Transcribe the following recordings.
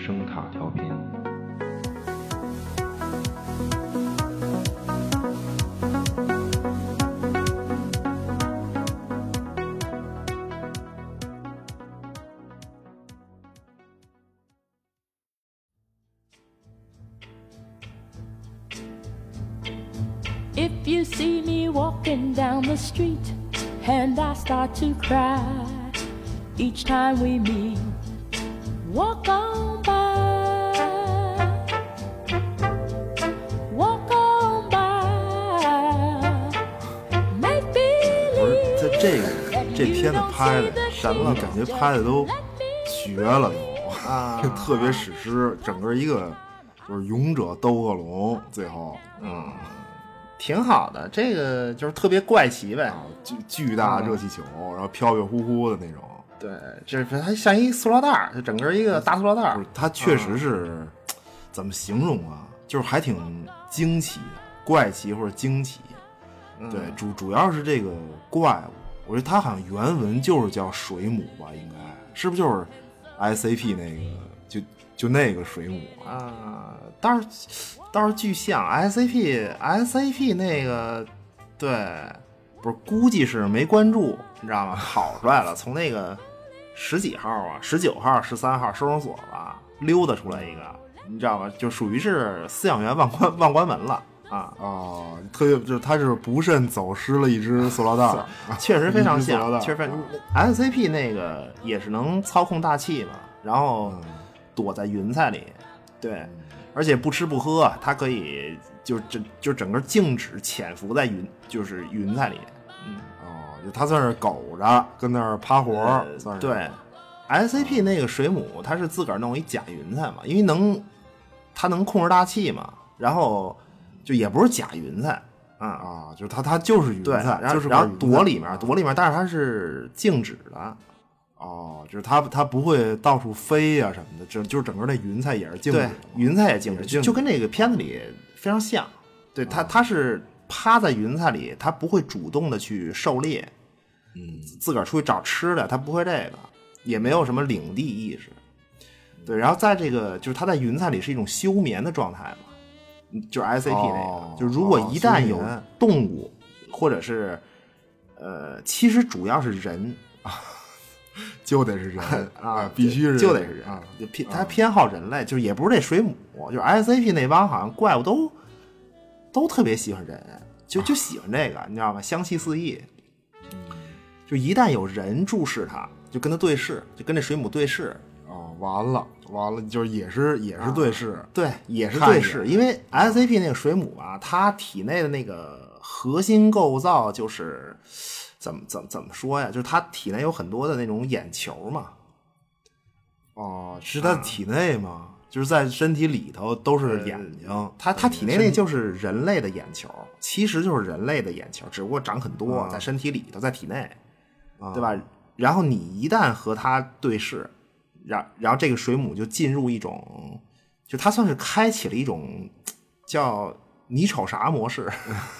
声塔调频。If you see me walking down the street and I start to cry each time we meet, walk on 拍的，什你感觉拍的都绝了都啊 特别史诗，整个一个就是勇者斗恶龙，最后嗯，挺好的，这个就是特别怪奇呗。啊巨巨大热气球，然后飘飘忽忽的那种，对，就是它像一塑料袋儿，就整个一个大塑料袋儿不是。它确实是怎么形容啊？就是还挺惊奇的，怪奇或者惊奇。对，主主要是这个怪物，我觉得它好像原文就是叫水母吧，应该是不就是 S A P 那个就就那个水母啊？啊，倒是倒是巨像 S A P S A P 那个，对，不是估计是没关注，你知道吗？跑出来了，从那个十几号啊，十九号、十三号收容所吧溜达出来一个，你知道吗？就属于是饲养员忘关忘关门了啊，啊，特别就是他是不慎走失了一只 塑料 袋儿，确实非常一只塑料袋像，确实非常。S A P 那个也是能操控大气嘛，然后嗯躲在云彩里，对，而且不吃不喝，它可以就整就整个静止潜伏在云就是云彩里，嗯哦，就它算是苟着，跟那儿趴活儿，呃算是对。S C P 那个水母，它是自个儿弄一假云彩嘛，因为能它能控制大气嘛，然后就也不是假云彩啊。啊，就是它它就是云对，彩，然后就是然后躲块云彩里面，躲里面，但是它是静止的，哦，就是它它不会到处飞呀、什么的，就就是整个那云彩也是静止对的，云彩也静止，也静止就就跟那个片子里非常像。对它，它是趴在云彩里，它不会主动的去狩猎，嗯，自个儿出去找吃的，它不会这个，也没有什么领地意识。对，然后在这个就是它在云彩里是一种休眠的状态嘛，嗯就是 S A P 那个，哦就如果一旦有动物或者是呃，其实主要是人 就得是人啊，必须是就得是人啊，就偏他偏好人类，就是也不是这水母，就是 S A P 那帮好像怪物都都特别喜欢人，就就喜欢这个，你知道吗？香气四溢。就一旦有人注视它，就跟它对视，就跟这水母对视，哦，完了完了，就是也是也是对视，对，也是对视。因为 S A P 那个水母啊，它体内的那个核心构造就是怎么怎么怎么说呀？就是它体内有很多的那种眼球嘛，哦，是它体内吗？就是在身体里头都是眼睛，它它体内那就是人类的眼球，其实就是人类的眼球，只不过长很多，啊在身体里头，在体内，啊对吧？然后你一旦和它对视，然然后这个水母就进入一种，就它算是开启了一种叫你瞅啥模式，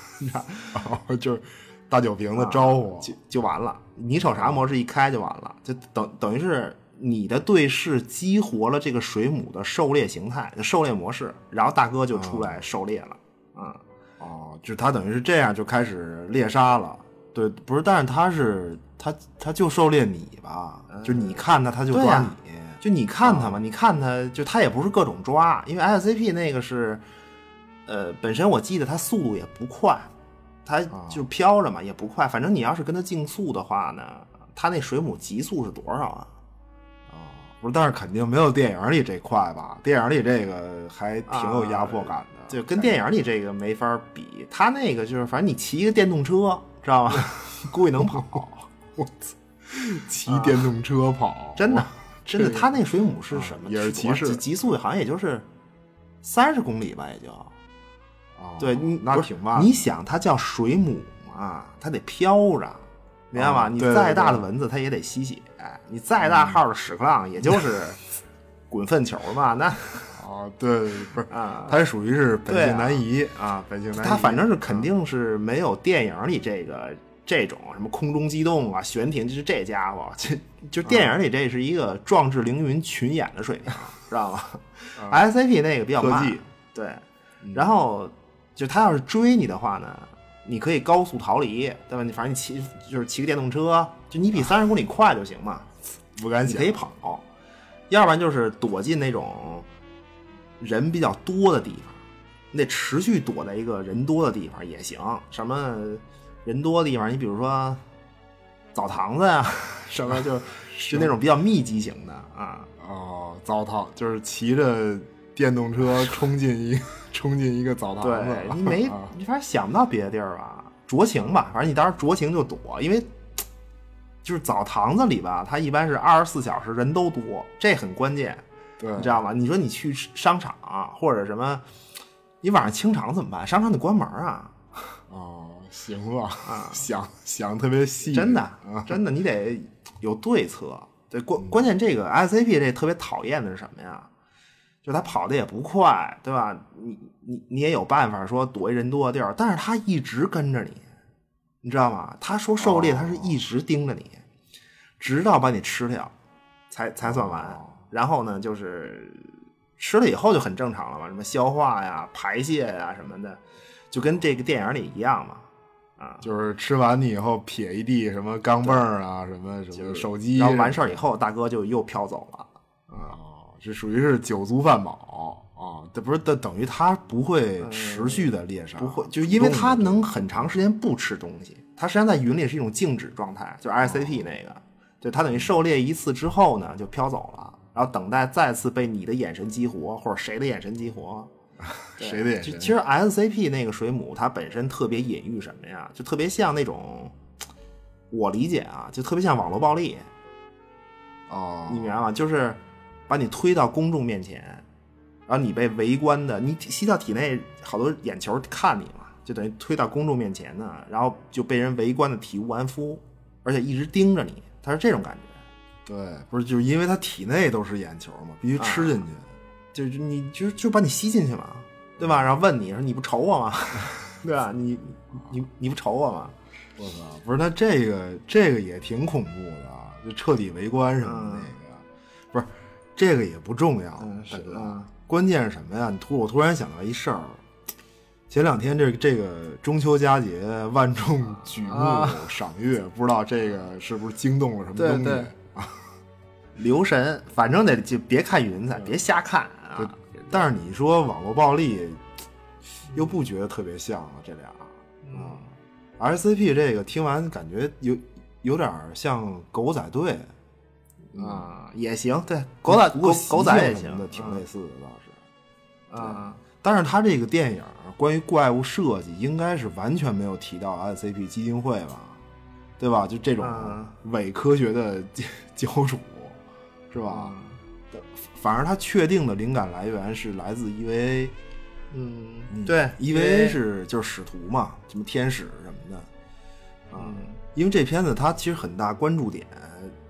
哦，就是大酒瓶子招呼，就就完了。你瞅啥模式一开就完了，就等等于是你的对视激活了这个水母的狩猎形态、狩猎模式，然后大哥就出来狩猎了。嗯、哦，就是它等于是这样就开始猎杀了。对，不是，但是他是他他就狩猎你吧，就你看他，他就抓你。就你看它嘛，你看它，就它也不是各种抓，因为 SCP 那个是，呃，本身我记得它速度也不快，它就飘着嘛，也不快。反正你要是跟它竞速的话呢，它那水母极速是多少啊？不是，但是肯定没有电影里这快吧？电影里这个还挺有压迫感的，就跟电影里这个没法比。它那个就是，反正你骑一个电动车，知道吗？估计能跑，我操，骑电动车跑，真的，真的。这个它那水母是什么？也是骑士极极速好像也就是三十公里吧，也就。哦对你那不是挺慢。你想，它叫水母嘛，它得飘着，明白吗？哦对对你再大的蚊子，它也得吸血；你再大号的屎壳郎，也就是滚粪球嘛。那哦，对，不是，啊，它属于是本性难移啊，本性难移。它反正是肯定是没有电影里这个这种什么空中机动啊、悬停，就是这家伙，这就电影里这是一个壮志凌云群演的水平，知道吗？S A P 那个比较慢对，然后就他要是追你的话呢，你可以高速逃离，对吧？你反正你骑就是骑个电动车，就你比三十公里快就行嘛，不敢想。你可以跑，要不然就是躲进那种人比较多的地方，你得持续躲在一个人多的地方也行。什么人多的地方，你比如说澡堂子呀，什么就 就那种比较密集型的啊。哦，澡堂就是骑着电动车冲进一 冲进一个澡堂子对，你没啊你反正想不到别的地儿吧？酌情吧，反正你当时酌情就躲，因为就是澡堂子里吧，它一般是二十四小时人都多，这很关键。对，你知道吗？你说你去商场、或者什么，你晚上清场怎么办？商场得关门啊！哦，行啊，想想特别细，真的啊，真的，你得有对策。对，关关键这个 SCP 这特别讨厌的是什么呀？就他跑的也不快，对吧？你你你也有办法说躲一人多的地儿，但是他一直跟着你，你知道吗？他说狩猎，他是一直盯着你，直到把你吃掉，才才算完。然后呢，就是吃了以后就很正常了嘛，什么消化呀、排泄呀什么的，就跟这个电影里一样嘛。啊，就是吃完你以后撇一地什么钢镚儿啊，什么什么手机，然后完事儿以后，大哥就又飘走了。啊，这属于是酒足饭饱啊，这不是等等于他不会持续的猎杀，不会，就因为他能很长时间不吃东西，他实际上在云里是一种静止状态，就是 ICP 那个，对他等于狩猎一次之后呢就飘走了，然后等待再次被你的眼神激活或者谁的眼神激活。谁的眼睛？其实 SCP 那个水母它本身特别隐喻什么呀？就特别像那种，我理解啊，就特别像网络暴力。哦，你明白吗？就是把你推到公众面前，然后你被围观的，你吸到体内好多眼球看你嘛，就等于推到公众面前呢，然后就被人围观的体无完肤，而且一直盯着你，他是这种感觉。对，不是就是因为他体内都是眼球嘛，必须吃进去，就是你就就把你吸进去嘛，对吧？然后问你说你不愁我吗？对吧？你你你不愁我吗？我操，不是那这个这个也挺恐怖的啊，就彻底围观什么的那个，不是这个也不重要，嗯大哥，嗯关键是什么呀？你突我突然想到一事儿，前两天这个这个中秋佳节万众举目啊赏月，不知道这个是不是惊动了什么东西？对对 留神，反正得就别看云彩，别瞎看对啊。但是你说网络暴力，又不觉得特别像啊，这俩啊、RCP 这个听完感觉有有点像狗仔队，啊，也行，对，狗仔狗狗仔也行的，挺类似的倒是。啊。但是他这个电影关于怪物设计，应该是完全没有提到 SCP 基金会吧？对吧？就这种嗯伪科学的 教主，是吧？反而他确定的灵感来源是来自 EVA，嗯，对，EVA 是就是使徒嘛，什么天使什么的啊。嗯因为这片子它其实很大关注点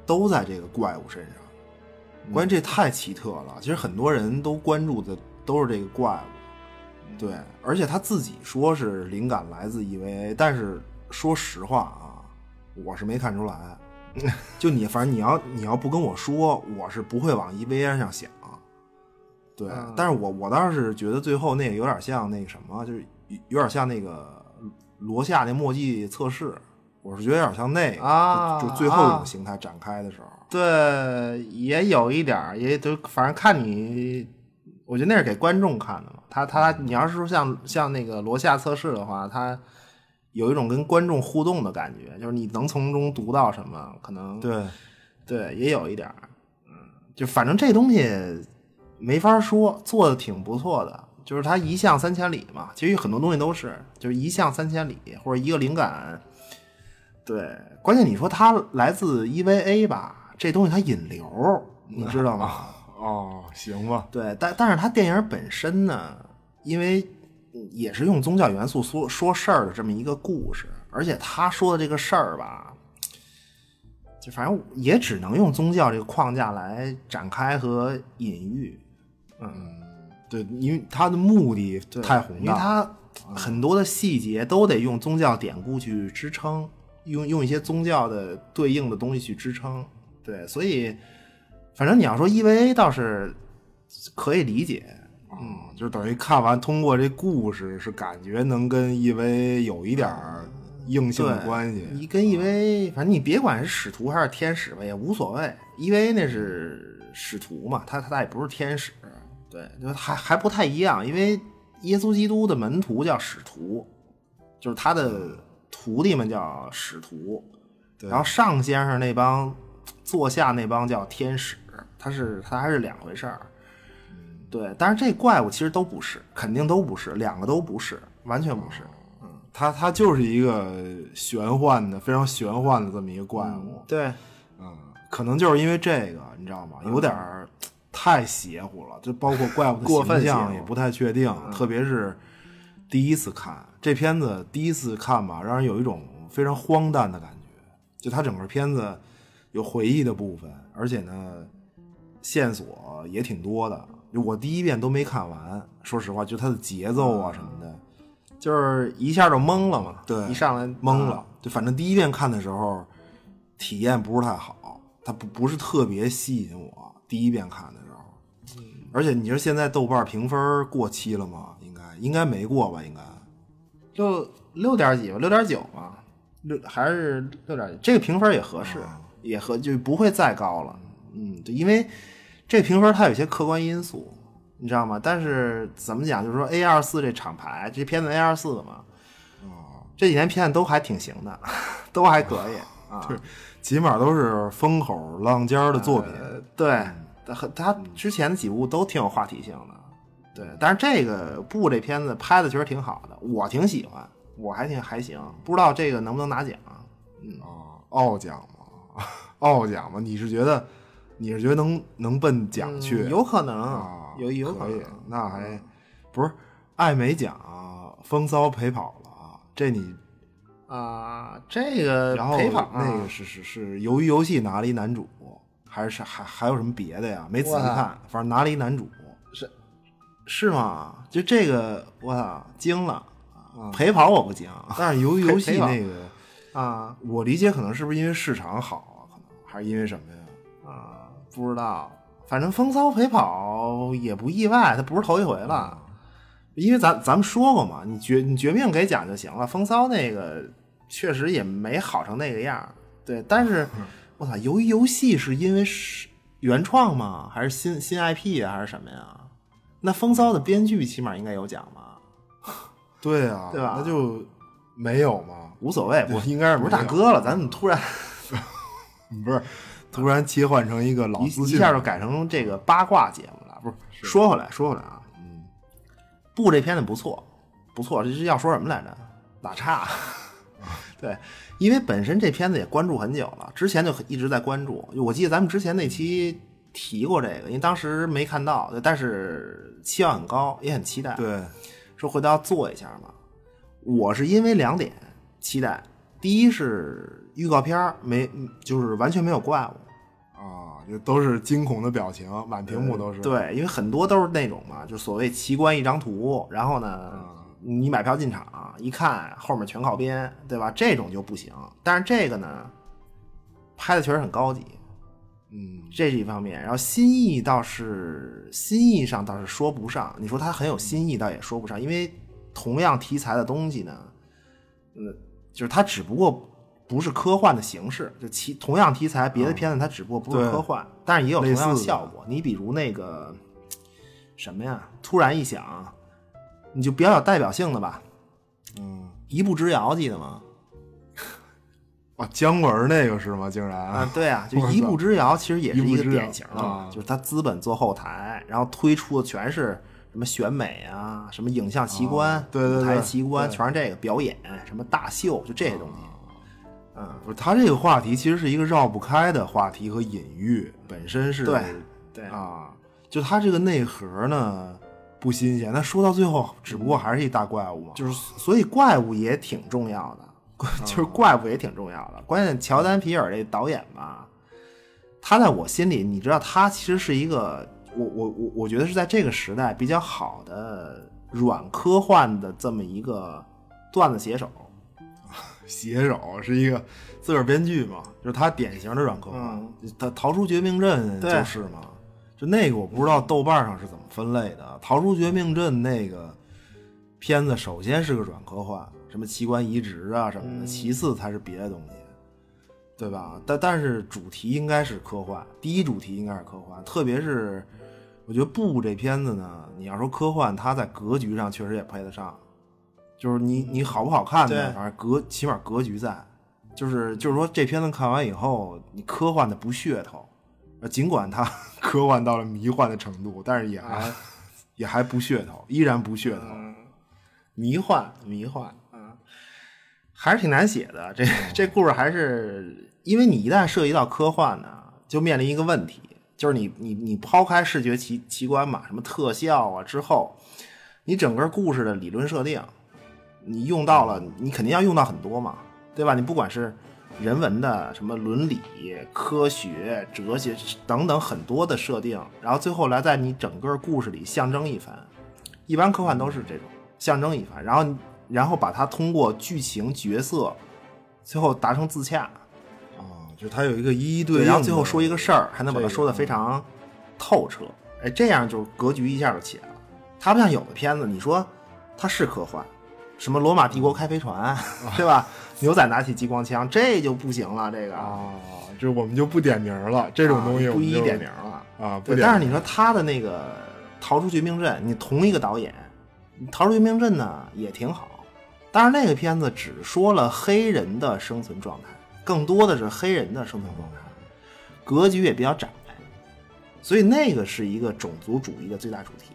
都在这个怪物身上，嗯关键这太奇特了。其实很多人都关注的都是这个怪物，对，而且他自己说是灵感来自 EVA，但是说实话啊，我是没看出来。就你，反正你要你要不跟我说，我是不会往 EVA 上想。对，嗯但是我我倒是觉得最后那个有点像那个什么，就是有有点像那个罗夏那墨迹测试，我是觉得有点像那个，啊就就最后一啊种形态展开的时候。对，也有一点儿，也都反正看你，我觉得那是给观众看的嘛。他他，你要是说像像那个罗夏测试的话，他有一种跟观众互动的感觉，就是你能从中读到什么，可能对，对，也有一点儿，嗯，就反正这东西没法说，做的挺不错的，就是它一项三千里嘛。其实很多东西都是，就是一项三千里，或者一个灵感。对，关键你说它来自 EVA 吧，这东西它引流，你知道吗？哦，行吧，对，但但是它电影本身呢，因为也是用宗教元素说说事儿的这么一个故事，而且他说的这个事儿吧，就反正也只能用宗教这个框架来展开和隐喻，嗯对，因为他的目的太宏大因为大，它很多的细节都得用宗教典故去支撑，用用一些宗教的对应的东西去支撑。对，所以反正你要说 EVA 倒是可以理解。嗯，就是等于看完通过这故事，是感觉能跟 EVA 有一点儿硬性的关系。你跟 EVA，反正你别管是使徒还是天使吧，也无所谓。EVA 那是使徒嘛，他他也不是天使，对，就还还不太一样。因为耶稣基督的门徒叫使徒，就是他的徒弟们叫使徒，然后上先生那帮坐下那帮叫天使，他是他还是两回事儿。对，但是这怪物其实都不是，肯定都不是，两个都不是，完全不是。嗯，它它就是一个玄幻的、非常玄幻的这么一个怪物。对，嗯，可能就是因为这个，你知道吗？有点太邪乎了，就包括怪物的 形象也不太确定，特别是第一次看这片子，第一次看吧，让人有一种非常荒诞的感觉。就它整个片子有回忆的部分，而且呢，线索也挺多的。我第一遍都没看完，说实话，就它的节奏啊什么的，就是一下就懵了嘛。对，一上来懵了。就反正第一遍看的时候，体验不是太好，它不不是特别吸引我。第一遍看的时候，而且你说现在豆瓣评分过期了吗？应该应该没过吧？应该六六点几吧，六点九吧，六还是六点，这个评分也合适，也合就不会再高了。嗯，对，因为。这评分它有些客观因素，你知道吗？但是怎么讲，就是说 A 二四这厂牌，这片子 A 二四的嘛，哦，这几年片子都还挺行的，都还可以啊，起码都是风口浪尖的作品。对，他他之前的几部都挺有话题性的，对。但是这个部这片子拍的确实挺好的，我挺喜欢，我还挺还行。不知道这个能不能拿奖？嗯，奥奖吗？奥奖吗？你是觉得？你是觉得能能奔奖去？有可能，有有可以。那还不是艾美奖风骚陪跑了啊？这你啊，这个然后陪跑那个是是是鱿鱼游戏拿了一男主，还是还还有什么别的呀？没仔细看，反正拿了一男主，是是吗？就这个我操惊了！陪跑我不惊，但是鱿鱼游戏那个啊，我理解可能是不是因为市场好啊？可能还是因为什么呀？啊。不知道，反正风骚陪跑也不意外，他不是头一回了。因为咱咱们说过嘛，你绝你绝命给奖就行了。风骚那个确实也没好成那个样对。但是我操，由于游戏是因为是原创吗？还是新新 IP 啊？还是什么呀？那风骚的编剧起码应该有奖吧？对啊，对吧？那就没有吗？无所谓，我应该是不是大哥了？咱怎么突然 不是？突然切换成一个老一下就改成这个八卦节目了，不是？说回来，说回来啊，嗯，布这片子不错，不错，这是要说什么来着？打岔。对，因为本身这片子也关注很久了，之前就一直在关注。我记得咱们之前那期提过这个，因为当时没看到，但是期望很高，也很期待。对，说回头要做一下嘛。我是因为两点期待，第一是。预告片没，就是完全没有怪物啊，就都是惊恐的表情，满屏幕都是。对，因为很多都是那种嘛，就所谓奇观一张图，然后呢，你买票进场一看，后面全靠边，对吧？这种就不行。但是这个呢，拍的确实很高级，嗯，这是一方面。然后新意倒是新意上倒是说不上，你说它很有新意，倒也说不上，因为同样题材的东西呢，嗯，就是它只不过。不是科幻的形式，就其同样题材，别的片子它只不过不是科幻，但是也有同样的效果。你比如那个什么呀？突然一想，你就比较有代表性的吧。嗯，一步之遥记得吗？啊，姜文那个是吗？竟然啊，对啊，就一步之遥其实也是一个典型的，就是他资本做后台，然后推出的全是什么选美啊，什么影像奇观、舞台奇观，全是这个表演，什么大秀，就这些东西。嗯，不是，他这个话题其实是一个绕不开的话题和隐喻，本身是对对啊，就他这个内核呢不新鲜，那说到最后，只不过还是一大怪物嘛，就是所以怪物也挺重要的，就是怪物也挺重要的。关键乔丹皮尔这导演吧，他在我心里，你知道，他其实是一个，我我我我觉得是在这个时代比较好的软科幻的这么一个段子写手。写手，是一个自个儿编剧嘛，就是他典型的软科幻。他逃出绝命镇就是嘛，就那个我不知道豆瓣上是怎么分类的。逃出绝命镇那个片子，首先是个软科幻，什么器官移植啊什么的，其次才是别的东西，对吧？但但是主题应该是科幻，第一主题应该是科幻，特别是我觉得《布》这片子呢，你要说科幻，它在格局上确实也配得上。就是你你好不好看呢？反正格起码格局在，就是就是说这片子看完以后，你科幻的不噱头，尽管它 科幻到了迷幻的程度，但是也还 也还不噱头，依然不噱头，迷幻迷幻嗯，还是挺难写的。这这故事还是因为你一旦涉及到科幻呢，就面临一个问题，就是你你你抛开视觉奇奇观嘛，什么特效啊之后，你整个故事的理论设定。你用到了，你肯定要用到很多嘛，对吧？你不管是人文的、什么伦理、科学、哲学等等很多的设定，然后最后来在你整个故事里象征一番。一般科幻都是这种象征一番，然后然后把它通过剧情角色最后达成自洽。啊，就它有一个一一对，然后最后说一个事儿，还能把它说的非常透彻。哎，这样就格局一下就起来了。它不像有的片子，你说它是科幻。什么罗马帝国开飞船，对吧？牛仔拿起激光枪，这就不行了。这个啊，这我们就不点名了。这种东西不一一点名了啊。对，但是你说他的那个《逃出绝命镇》，你同一个导演，《逃出绝命镇》呢也挺好。但是那个片子只说了黑人的生存状态，更多的是黑人的生存状态，格局也比较窄，所以那个是一个种族主义的最大主题。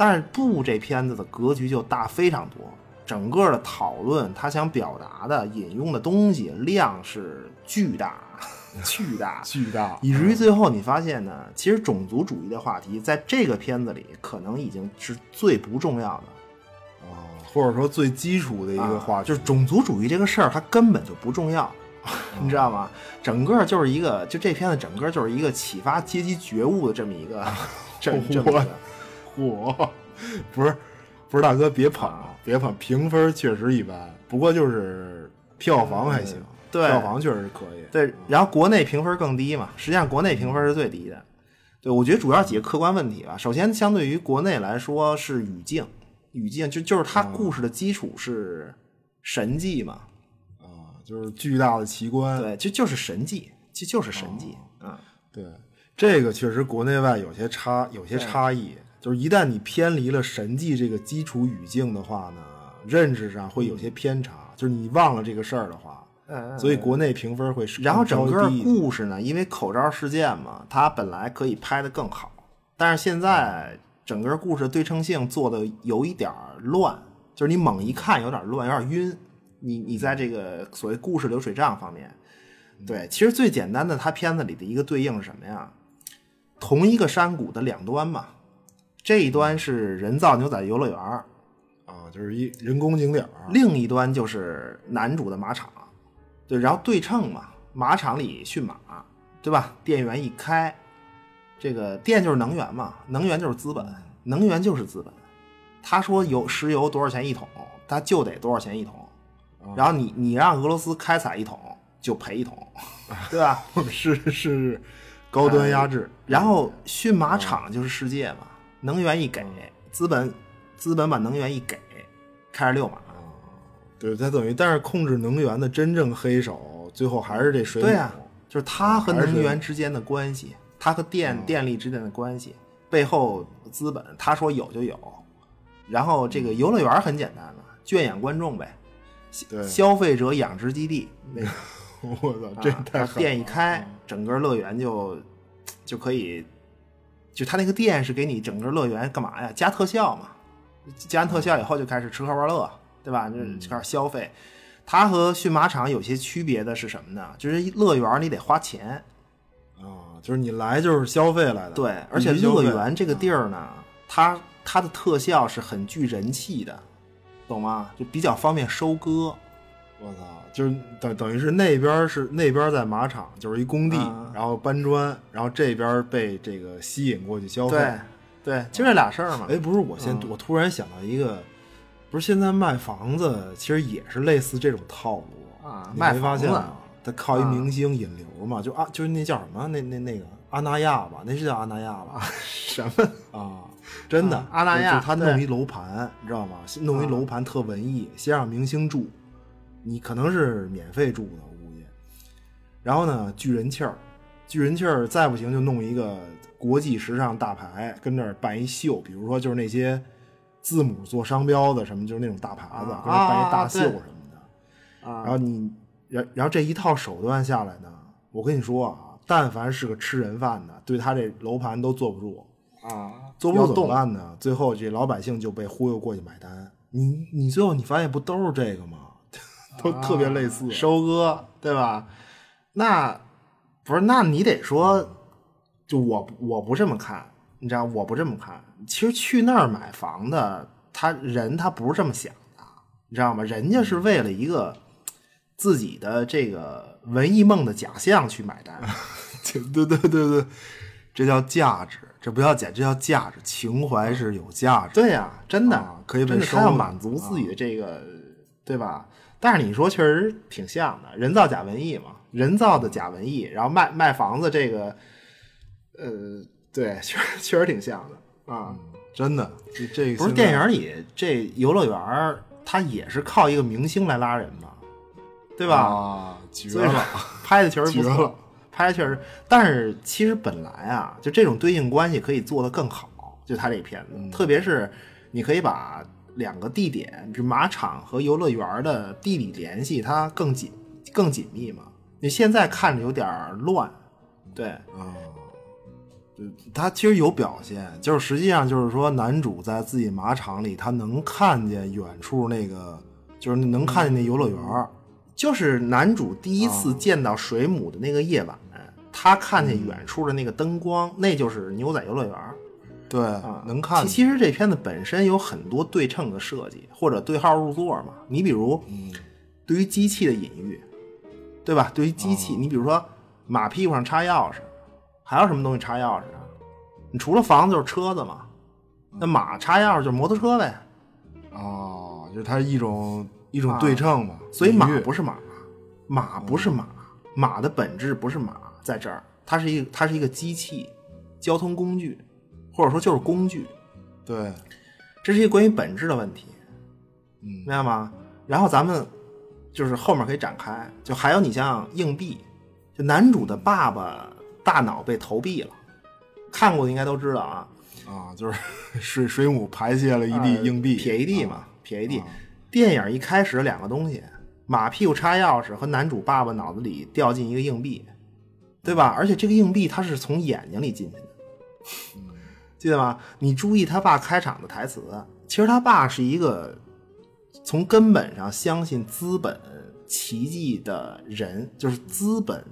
但是布，这片子的格局就大非常多。整个的讨论，他想表达的、引用的东西量是巨大、巨大、巨大，以至于最后你发现呢，其实种族主义的话题在这个片子里可能已经是最不重要的，啊，或者说最基础的一个话题，就是种族主义这个事儿，它根本就不重要，你知道吗？整个就是一个，就这片子整个就是一个启发阶级觉悟的这么一个，这这么嚯，不是。不是大哥，别捧，别捧，评分确实一般，不过就是票房还行，对，票房确实可以。对，然后国内评分更低嘛，实际上国内评分是最低的。对，我觉得主要几个客观问题吧。首先，相对于国内来说是语境，语境就就是它故事的基础是神迹嘛，啊，就是巨大的奇观，对，就就是神迹，就就是神迹，嗯，对，这个确实国内外有些差，有些差异。就是一旦你偏离了神迹这个基础语境的话呢，认识上会有些偏差。就是你忘了这个事儿的话，所以国内评分会然后整个故事呢，因为口罩事件嘛，它本来可以拍得更好，但是现在整个故事对称性做的有一点乱，就是你猛一看有点乱，有点晕。你你在这个所谓故事流水账方面，对，其实最简单的，它片子里的一个对应是什么呀？同一个山谷的两端嘛。这一端是人造牛仔游乐园啊，就是一人工景点另一端就是男主的马场，对，然后对称嘛，马场里驯马，对吧？电源一开，这个电就是能源嘛，能源就是资本，能源就是资本。他说油石油多少钱一桶，他就得多少钱一桶。然后你你让俄罗斯开采一桶就赔一桶，对吧？是 是是，高端压制。然后驯马场就是世界嘛。能源一给，资本资本把能源一给，开始遛马。对，他等于，但是控制能源的真正黑手，最后还是这水母。对呀，就是他和能源之间的关系，他和电电力之间的关系，背后资本他说有就有。然后这个游乐园很简单嘛，圈养观众呗。对，消费者养殖基地。那个，我操，这太狠电一开，整个乐园就就可以。就他那个店是给你整个乐园干嘛呀？加特效嘛，加完特效以后就开始吃喝玩乐，对吧？就开始消费。它和驯马场有些区别的是什么呢？就是乐园你得花钱啊，就是你来就是消费来的。对，而且乐园这个地儿呢，它它的特效是很具人气的，懂吗？就比较方便收割。我操，就是等等于是那边是那边在马场，就是一工地，然后搬砖，然后这边被这个吸引过去消费，对，对，就这俩事儿嘛。哎，不是，我先我突然想到一个不是现在卖房子其实也是类似这种套路啊卖房子没发现吗？他靠一啊明星引流嘛，就啊，就是那叫什么？那那那个阿那亚吧，那是叫阿那亚吧？什么？啊，真的，啊阿那亚就他弄一楼盘，你知道吗？弄一啊楼盘特文艺，先让明星住，你可能是免费住的，我估计。然后呢，聚人气儿，聚人气儿，再不行就弄一个国际时尚大牌，跟那儿办一秀，比如说就是那些字母做商标的什么，就是那种大牌子，啊跟这儿办一大秀什么的。啊然后你，然然后这一套手段下来呢，我跟你说啊，但凡是个吃人饭的，对他这楼盘都坐不住。啊，坐不住怎么办呢？最后这老百姓就被忽悠过去买单。你你最后你发现不都是这个吗？都特别类似。收割，对吧？那不是，那你得说，就我我不这么看，你知道，我不这么看。其实去那儿买房的，他人他不是这么想的，你知道吗？人家是为了一个自己的这个文艺梦的假象去买单。对对对对，这叫价值，这不叫假，这叫价值。情怀是有价值。对呀、真的、啊可以被他要满足自己的这个，对吧？但是你说确实挺像的，人造假文艺嘛，人造的假文艺，然后卖卖房子这个，呃，对，确实确实挺像的啊。真的，这这不是电影里这游乐园，它也是靠一个明星来拉人嘛，对吧？啊，绝了。拍的确实不绝了错，拍的确实。但是其实本来啊，就这种对应关系可以做得更好，就他这片子，嗯特别是你可以把两个地点，比如马场和游乐园的地理联系，它更紧更紧密嘛。你现在看着有点儿乱，对，他其实有表现，就是实际上就是说，男主在自己马场里，他能看见远处那个，就是能看见那游乐园儿。就是男主第一次见到水母的那个夜晚，他看见远处的那个灯光，那就是牛仔游乐园。对，啊，能看其。实这片子本身有很多对称的设计，或者对号入座嘛。你比如，对于机器的隐喻，对吧？对于机器，你比如说马屁股上插钥匙，还有什么东西插钥匙啊？你除了房子就是车子嘛，那马插钥匙就是摩托车呗。哦，就是它是一种一种对称嘛，所以马不是马，马不是马，马的本质不是马，在这儿，它是一个它是一个机器，交通工具，或者说就是工具。对，这是一个关于本质的问题，嗯明白吗？然后咱们就是后面可以展开，就还有你像硬币，就男主的爸爸大脑被投币了，看过的应该都知道啊，啊，就是 水水母排泄了一地呃硬币，撇一地嘛啊，撇一地。电影一开始两个东西，马屁股插钥匙和男主爸爸脑子里掉进一个硬币，对吧？而且这个硬币它是从眼睛里进去的，记得吗？你注意他爸开场的台词，其实他爸是一个从根本上相信资本奇迹的人，就是资本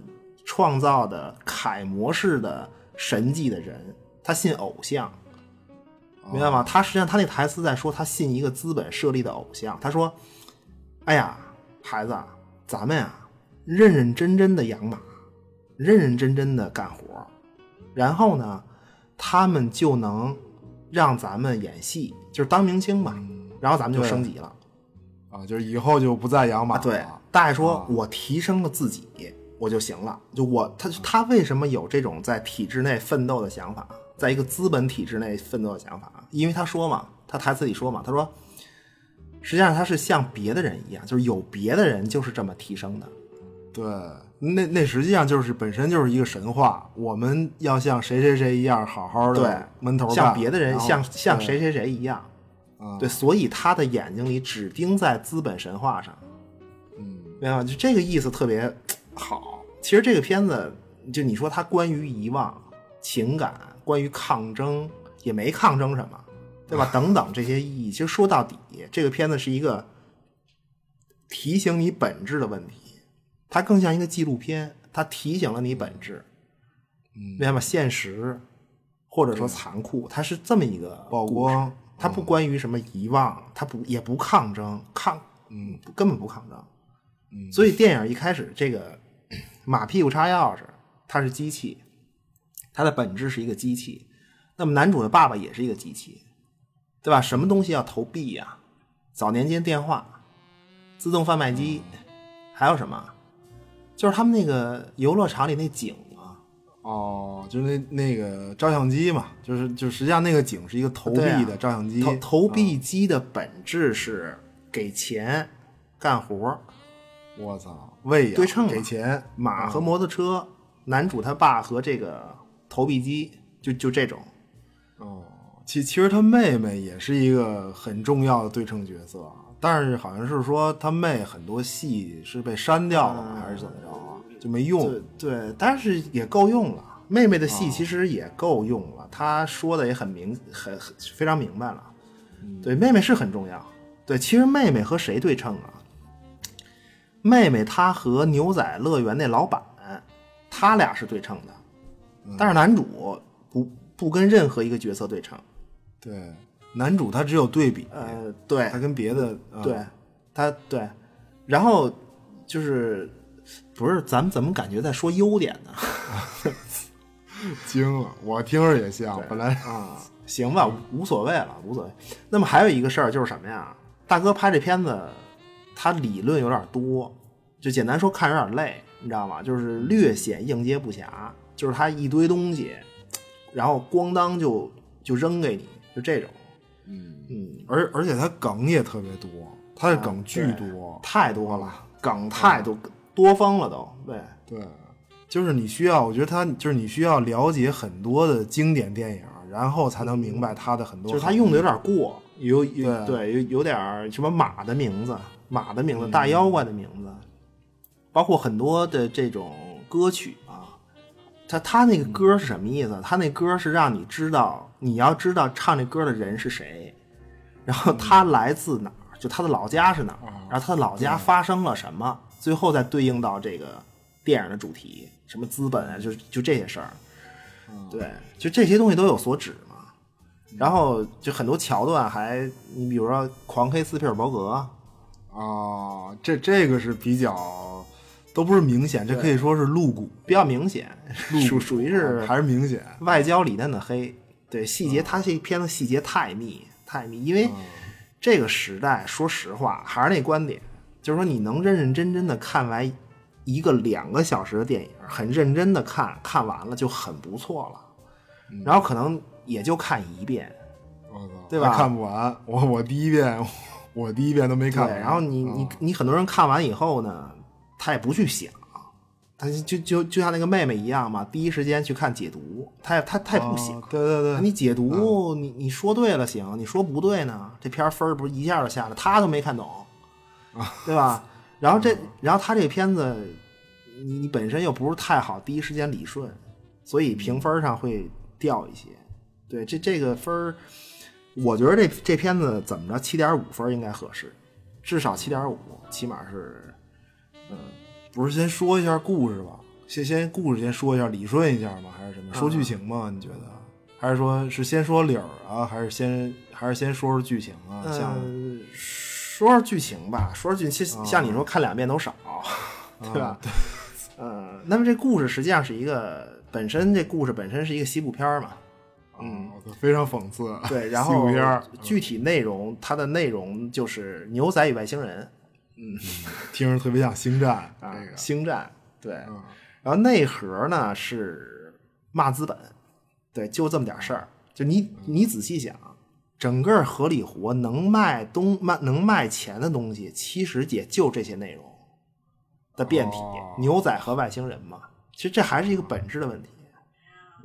创造的楷模式的神迹的人，他信偶像。明白吗？他实际上他那台词在说他信一个资本设立的偶像。他说：“哎呀，孩子，咱们呀，认认真真的养马，认认真真的干活，然后呢，他们就能让咱们演戏，就是当明星嘛。然后咱们就升级了。啊，就是以后就不再养马。对，大爷说、我提升了自己，我就行了。就我他他为什么有这种在体制内奋斗的想法，在一个资本体制内奋斗的想法？因为他说嘛，他台词里说嘛，他说，实际上他是像别的人一样，就是有别的人就是这么提升的。对，那那实际上就是本身就是一个神话，我们要像谁谁谁一样好好的对，闷头像别的人，像像谁谁谁一样。啊对，所以他的眼睛里只盯在资本神话上。嗯，明白吗？就这个意思特别好。其实这个片子，就你说它关于遗忘、情感，关于抗争，也没抗争什么，对吧？等等这些意义，其实说到底，这个片子是一个提醒你本质的问题，它更像一个纪录片，它提醒了你本质，明白吗？现实或者说残酷，它是这么一个曝光，它不关于什么遗忘，它不也不抗争，抗嗯根本不抗争。所以电影一开始这个 马屁股插钥匙，它是机器，它的本质是一个机器。那么男主的爸爸也是一个机器，对吧？什么东西要投币呀、早年间电话、自动贩卖机，还有什么？就是他们那个游乐场里那景啊，哦，就是那那个照相机嘛，就是就实际上那个景是一个投币的照相机，投投币机的本质是给钱干活儿，我操，喂养对称啊给钱，马和摩托车，男主他爸和这个投币机，就就这种。哦，其其实他妹妹也是一个很重要的对称角色，但是好像是说他妹很多戏是被删掉了吗，还是怎么着啊？就没用对对，但是也够用了。妹妹的戏其实也够用了，她说的也很明，很很非常明白了。对，妹妹是很重要。对，其实妹妹和谁对称啊？妹妹她和牛仔乐园那老板，他俩是对称的，但是男主不不跟任何一个角色对称。对，男主他只有对比，呃，对他跟别的、呃对，他对，然后就是不是咱们怎么感觉在说优点呢？惊了，我听着也像，本来啊，行吧，无所谓了，无所谓。那么还有一个事儿就是什么呀？大哥拍这片子，他理论有点多，就简单说看着有点累，你知道吗？就是略显应接不暇，就是他一堆东西，然后咣当就就扔给你，就这种，嗯。嗯，而而且他梗也特别多，他的梗巨多，太多了，梗太多，多方了都，对。对，就是你需要，我觉得他就是你需要了解很多的经典电影，然后才能明白他的很多就是他用的有点过，有有对。对有有点儿什么马的名字，马的名字，大妖怪的名字，包括很多的这种歌曲啊，他他那个歌是什么意思？他那歌是让你知道，你要知道唱这歌的人是谁，然后他来自哪儿，就他的老家是哪儿，然后他的老家发生了什么，最后再对应到这个电影的主题，什么资本啊，就就这些事儿。对，就这些东西都有所指嘛。然后就很多桥段还，你比如说狂黑斯皮尔伯格，啊，这这个是比较都不是明显，这可以说是露骨，比较明显，属属于是还是明显，外焦里嫩的黑。对，细节，它这片子细节太密太密，因为这个时代，说实话，还是那观点，就是说你能认认真真的看完一个两个小时的电影，很认真的看，看完了就很不错了。然后可能也就看一遍，对吧看不完，我我第一遍我第一遍都没看对，完，然后你你你很多人看完以后呢，他也不去想，他就就就像那个妹妹一样嘛，第一时间去看解读，他也他他也不想。啊对对对，你解读，你你说对了行，你说不对呢，这片儿分儿不是一下就下来，他都没看懂，对吧？然后这，然后他这片子，你你本身又不是太好第一时间理顺，所以评分上会掉一些。对，这这个分儿，我觉得这这片子怎么着，七点五分应该合适，至少七点五，起码是不是先说一下故事吧？先先故事先说一下，理顺一下吗？还是什么？说剧情吗？你觉得？还是说是先说理儿啊？还是先还是先说说剧情啊？像嗯，说说剧情吧，说说剧情，像你说看两遍都少，对吧？嗯，那么这故事实际上是一个本身这故事本身是一个西部片儿嘛，嗯，非常讽刺。对，然后片具体内容它的内容就是牛仔与外星人听着特别像星战啊这，个。星战对，嗯然后内核呢是骂资本，对，就这么点事儿。就你你仔细想，整个合理活能卖东卖能卖钱的东西，其实也就这些内容的变体，哦牛仔和外星人嘛。其实这还是一个本质的问题，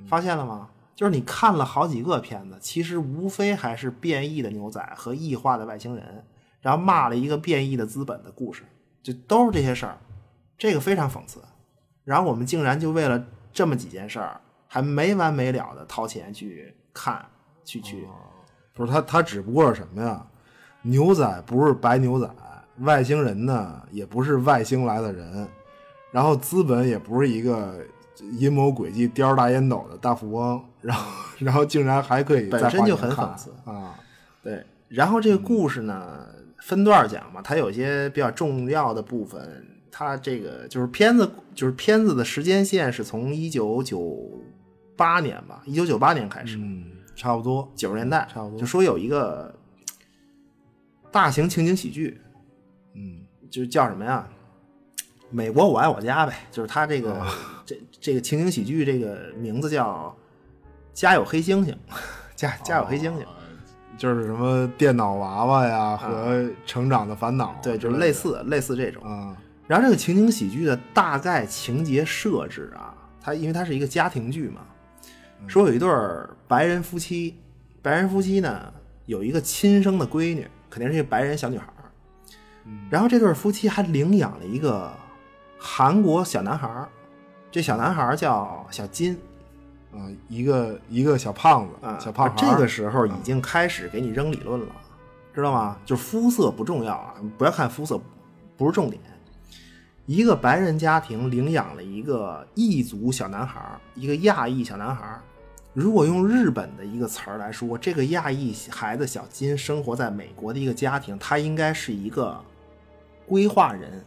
发现了吗？就是你看了好几个片子，其实无非还是变异的牛仔和异化的外星人，然后骂了一个变异的资本的故事，就都是这些事儿，这个非常讽刺。然后我们竟然就为了这么几件事儿，还没完没了的掏钱去看，去去，不是他，他只不过是什么呀？牛仔不是白牛仔，外星人呢也不是外星来的人，然后资本也不是一个阴谋诡计、叼着大烟斗的大富翁，然后然后竟然还可以本身就很讽刺啊！对。然后这个故事呢，分段讲嘛，它有些比较重要的部分。它这个就是片子，就是片子的时间线是从一九九八年吧，一九九八年开始，嗯，差不多，九十年代差不多就说有一个大型情景喜剧，嗯，就是叫什么呀？美国我爱我家呗，就是他这个、这这个情景喜剧，这个名字叫《家有黑猩猩》，家家有黑猩猩，就是什么电脑娃娃呀和成长的烦恼，对，就是类似类似这种。啊，然后这个情景喜剧的大概情节设置啊，它因为它是一个家庭剧嘛，说有一对儿白人夫妻，白人夫妻呢有一个亲生的闺女，肯定是一个白人小女孩儿，然后这对夫妻还领养了一个韩国小男孩儿，这小男孩儿叫小金啊，一个一个小胖子，啊，小胖孩儿这个时候已经开始给你扔理论了，知道吗？就是肤色不重要啊，不要看肤色，不是重点。一个白人家庭领养了一个异族小男孩儿，一个亚裔小男孩儿。如果用日本的一个词儿来说，这个亚裔孩子小金生活在美国的一个家庭，他应该是一个规划人，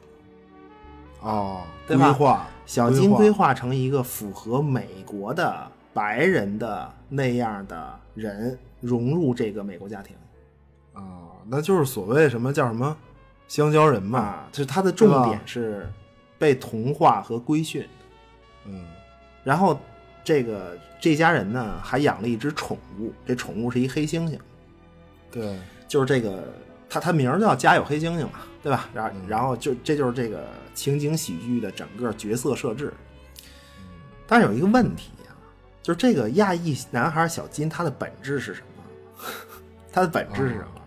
哦，对吧规划小金规划成一个符合美国的白人的那样的人，融入这个美国家庭。啊，那就是所谓什么叫什么香蕉人嘛，啊，就是他的重点是被同化和规训。嗯然后这个这家人呢还养了一只宠物，这宠物是一黑猩猩，对，就是这个他他名儿叫家有黑猩猩嘛，对吧？然后然后就这就是这个情景喜剧的整个角色设置。但是有一个问题呀、就是这个亚裔男孩小金他的本质是什么？他的本质是什么？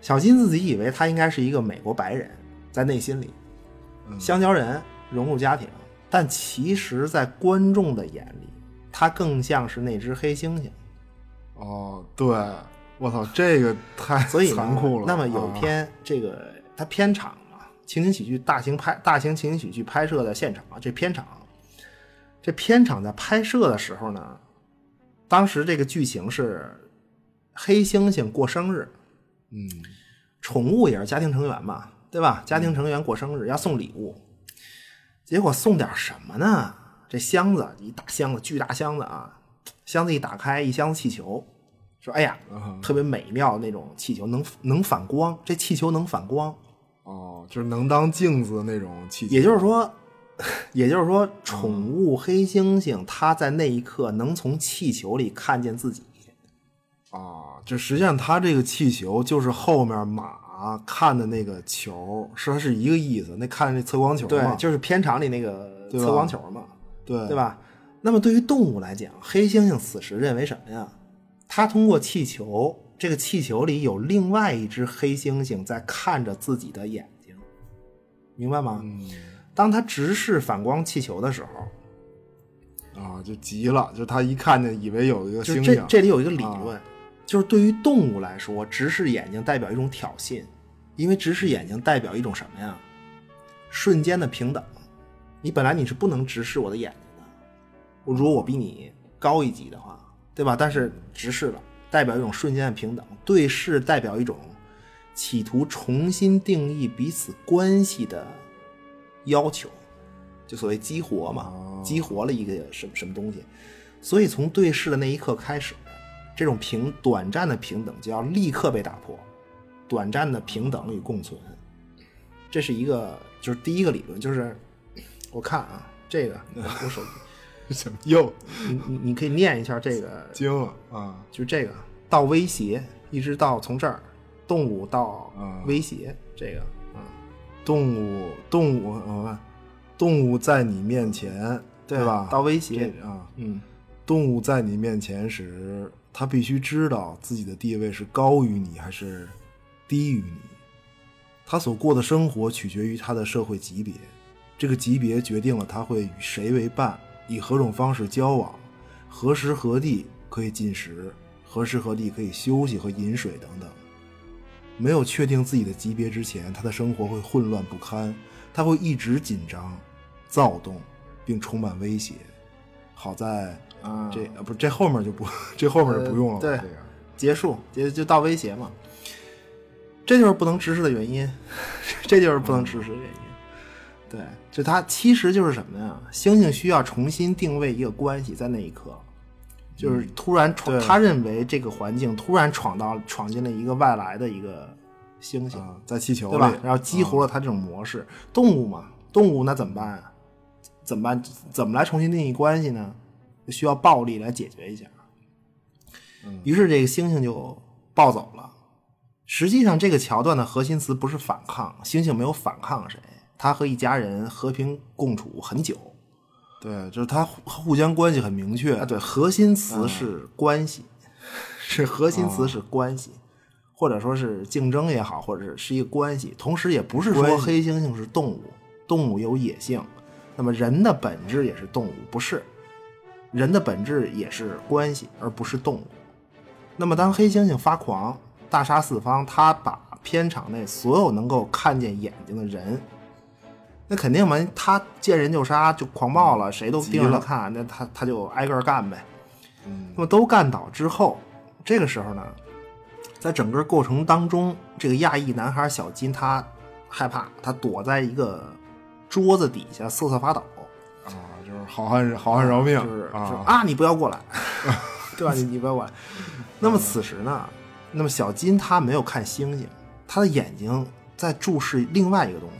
小金自己以为他应该是一个美国白人，在内心里，香蕉人融入家庭，但其实，在观众的眼里，他更像是那只黑猩猩。哦，对，我操，这个太所以残酷了。那么有一啊篇这个他片场嘛，情景喜剧大型拍大型情景喜剧拍摄的现场啊，这片场，这片场在拍摄的时候呢，当时这个剧情是黑猩猩过生日，嗯宠物也是家庭成员嘛，对吧？家庭成员过生日要送礼物，结果送点什么呢？这箱子一大箱子，巨大箱子啊，箱子一打开，一箱子气球，说哎呀，特别美妙那种气球，能能反光，这气球能反光，哦，就是能当镜子的那种气球，也就是说，也就是说，宠物黑猩猩它在那一刻能从气球里看见自己。啊，就实际上它这个气球就是后面马看的那个球，是它是一个意思。那看那测光球对嘛，，就是片场里那个测光球嘛，对对？吧？那么对于动物来讲，黑猩猩此时认为什么呀？它通过气球，这个气球里有另外一只黑猩猩在看着自己的眼睛，明白吗？嗯当他直视反光气球的时候，啊，就急了，就他一看见以为有一个星星这里有一个理论，就是对于动物来说，直视眼睛代表一种挑衅，因为直视眼睛代表一种什么呀？瞬间的平等。你本来你是不能直视我的眼睛的，我如果我比你高一级的话，对吧？但是直视了，代表一种瞬间的平等；对视代表一种企图重新定义彼此关系的要求，就所谓激活嘛，激活了一个什么什么东西。所以从对视的那一刻开始，这种平短暂的平等就要立刻被打破，短暂的平等与共存，这是一个就是第一个理论，就是我看啊，这个 我手机，又你你你可以念一下这个，惊了啊？就这个到威胁，一直到从这儿动物到啊威胁，这个嗯，动物，动物，我看，动物在你面前，对吧？到威胁啊，嗯，动物在你面前时，它必须知道自己的地位是高于你还是低于你。它所过的生活取决于它的社会级别，这个级别决定了它会与谁为伴，以何种方式交往，何时何地可以进食，何时何地可以休息和饮水等等。没有确定自己的级别之前，他的生活会混乱不堪，他会一直紧张、躁动，并充满威胁。好在啊这呃不是这后面就不 这后面就不用了、呃对这个结束，就就到威胁嘛。这就是不能直视的原因，这就是不能直视的原因。对，就他其实就是什么呀？星星需要重新定位一个关系，在那一刻，就是突然闯，他认为这个环境突然闯到闯进了一个外来的一个猩猩，啊，在气球对吧？然后激活了他这种模式。动物嘛，动物那怎么办啊？怎么办？怎么来重新定义关系呢？需要暴力来解决一下。于是这个猩猩就暴走了。实际上，这个桥段的核心词不是反抗，猩猩没有反抗谁，他和一家人和平共处很久。对，就是它互互相关系很明确啊，对，核心词是关系，是核心词是关系，或者说是竞争也好，或者是是一个关系。同时，也不是说黑猩猩是动物，动物有野性，那么人的本质也是动物，不是？人的本质也是关系，而不是动物。那么，当黑猩猩发狂，大杀四方，他把片场内所有能够看见眼睛的人，那肯定嘛，他见人就杀，就狂暴了，谁都盯着他看，那他他就挨个儿干呗。那么都干倒之后，这个时候呢，在整个过程当中，这个亚裔男孩小金他害怕，他躲在一个桌子底下瑟瑟发抖，啊，就是好汉好汉饶命，就是啊，啊，你不要过来，对吧？你你不要过来。那么此时呢，那么小金他没有看星星，他的眼睛在注视另外一个东西，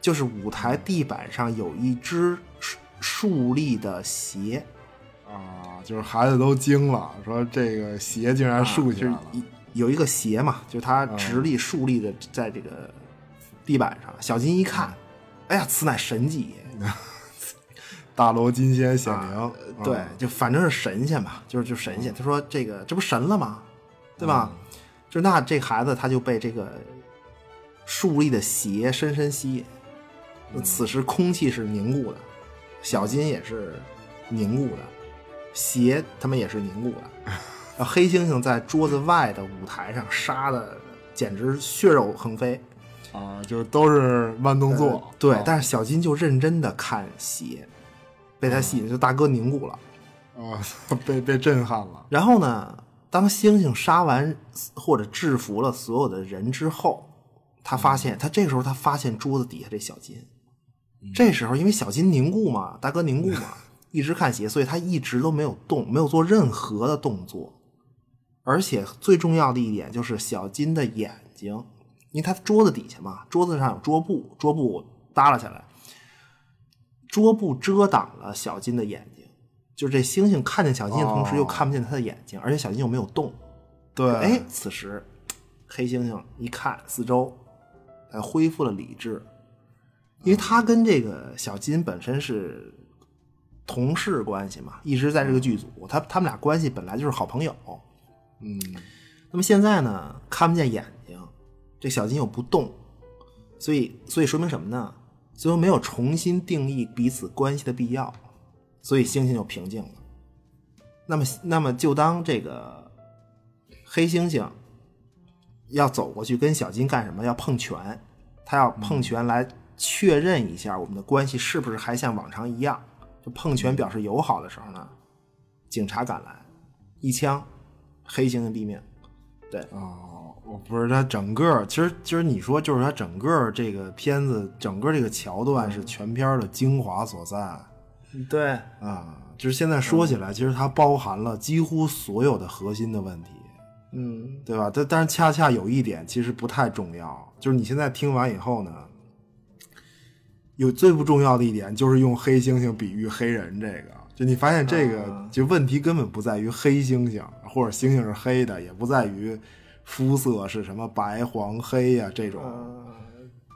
就是舞台地板上有一只竖竖立的鞋，啊，就是孩子都惊了，说这个鞋竟然竖起来了有一个鞋嘛，就是它直立竖立的在这个地板上。小金一看，哎呀，此乃神迹也！大罗金仙显灵，啊对，就反正是神仙吧，就是就神仙。他说这个这不神了吗？对吧？就那这孩子他就被这个竖立的鞋深深吸引。此时空气是凝固的，小金也是凝固的，鞋他们也是凝固的。黑猩猩在桌子外的舞台上杀的简直血肉横飞。啊，就是都是慢动作，呃对，啊但是小金就认真的看鞋，被他吸引，就大哥凝固了。啊，被被震撼了，然后呢，当猩猩杀完或者制服了所有的人之后，他发现，他这个时候他发现桌子底下这小金。这时候因为小金凝固嘛，大哥凝固嘛，一直看鞋，所以他一直都没有动，没有做任何的动作。而且最重要的一点就是小金的眼睛，因为他桌子底下嘛，桌子上有桌布，桌布耷拉下来，桌布遮挡了小金的眼睛。就是这猩猩看见小金的同时，又看不见他的眼睛，而且小金又没有动。对，哎，此时黑猩猩一看四周，哎，恢复了理智，因为他跟这个小金本身是同事关系嘛，一直在这个剧组，他他们俩关系本来就是好朋友。嗯，那么现在呢，看不见眼睛，这小金又不动，所以所以说明什么呢？最后没有重新定义彼此关系的必要，所以星星就平静了。那么那么就当这个黑猩猩要走过去跟小金干什么？要碰拳，他要碰拳来确认一下我们的关系是不是还像往常一样。就碰拳表示友好的时候呢，警察赶来，一枪，黑猩猩毙命。对，哦，我不是他整个，其实其实你说就是他整个这个片子，整个这个桥段是全片的精华所在对，啊。就是现在说起来，其实它包含了几乎所有的核心的问题，嗯，对吧？但但是恰恰有一点其实不太重要，就是你现在听完以后呢，有最不重要的一点就是用黑猩猩比喻黑人这个，就你发现这个就问题根本不在于黑猩猩或者猩猩是黑的，也不在于肤色是什么白黄黑呀、这种。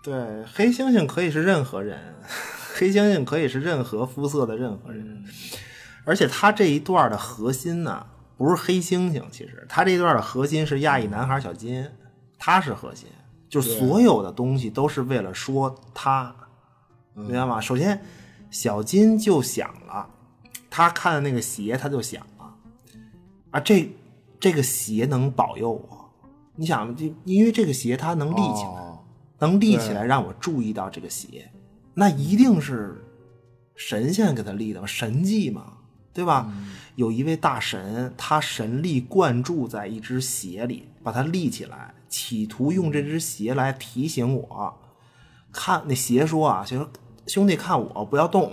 对，黑猩猩可以是任何人，黑猩猩可以是任何肤色的任何人，而且他这一段的核心呢，不是黑猩猩，其实他这一段的核心是亚裔男孩小金，他是核心，就所有的东西都是为了说他，明白吗？首先，小金就想了，他看的那个鞋，他就想了，啊，这这个鞋能保佑我，你想，就因为这个鞋它能立起来。哦能立起来让我注意到这个鞋，那一定是神仙给他立的嘛，神迹嘛，对吧？有一位大神，他神力灌注在一只鞋里，把它立起来，企图用这只鞋来提醒我。看那鞋说啊，就说兄弟看我不要动，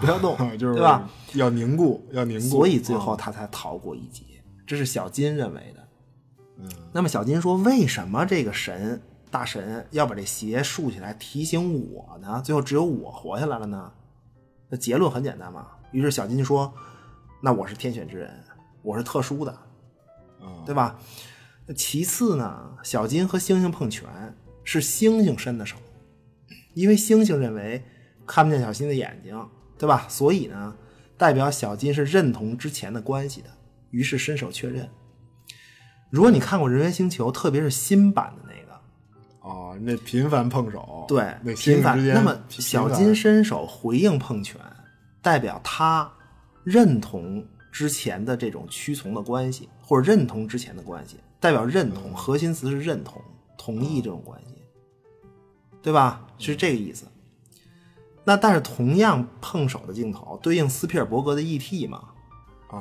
不要动 就是对吧？要凝固，要凝固，所以最后啊他才逃过一劫，这是小金认为的。嗯，那么小金说：“为什么这个神大神要把这鞋竖起来提醒我呢？最后只有我活下来了呢？”那结论很简单嘛。于是小金说：“那我是天选之人，我是特殊的，嗯，对吧？那其次呢，小金和猩猩碰拳是猩猩伸的手，因为猩猩认为看不见小新的眼睛，对吧？所以呢，代表小金是认同之前的关系的，于是伸手确认。如果你看过《人猿星球》，特别是新版的那个，哦，那频繁碰手，对，那频繁那么小金伸手回应碰拳，代表他认同之前的这种屈从的关系，或者认同之前的关系，代表认同。核心词是认同、同意这种关系，对吧？是这个意思。那但是同样碰手的镜头对应斯皮尔伯格的 E.T. 嘛，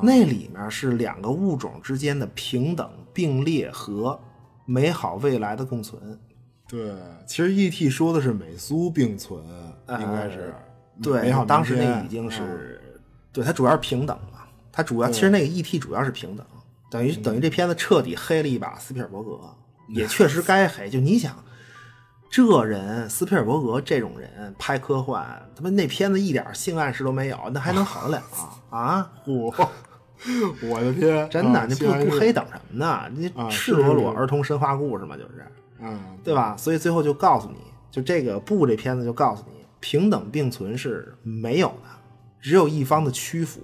那里面是两个物种之间的平等并列和美好未来的共存。对，其实 E.T. 说的是美苏并存，应该是美对好，当时那已经是，对它主要是平等嘛，它主要其实那个 E.T. 主要是平等，等于等于这片子彻底黑了一把斯皮尔伯格，也确实该黑。就你想，这人斯皮尔伯格这种人拍科幻，他妈那片子一点性暗示都没有，那还能好得了啊？啊，嚯，我的天，真的，啊你不不黑等什么呢？你啊赤裸裸儿童神话故事嘛，就是。嗯，对吧？所以最后就告诉你，就这个布这片子就告诉你，平等并存是没有的，只有一方的屈服，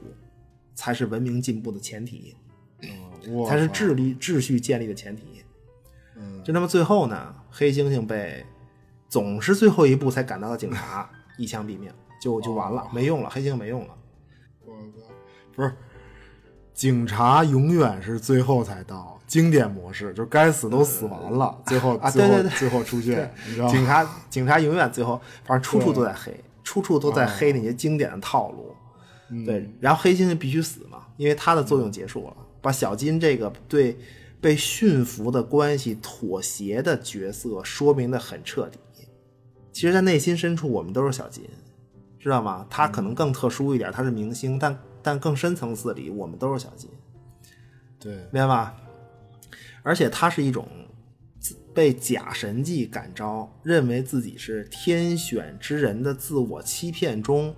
才是文明进步的前提，我才是智力秩序建立的前提。嗯，就那么最后呢，黑猩猩被总是最后一步才赶到的警察 一枪毙命，就就完了，没用了，黑猩猩没用了。我操，不是，警察永远是最后才到，经典模式就是该死都死完了，最后啊最后对对对最后出现，你知道吗？警察警察永远最后，反正处处都在黑，处处都啊在黑那些经典的套路。嗯对，然后黑猩猩必须死嘛，因为它的作用结束了，把小金这个对被驯服的关系妥协的角色说明的很彻底。其实，在内心深处，我们都是小金，知道吗？他可能更特殊一点，他是明星，但但更深层次里，我们都是小金。对，明白吧？而且他是一种被假神迹感召，认为自己是天选之人的自我欺骗中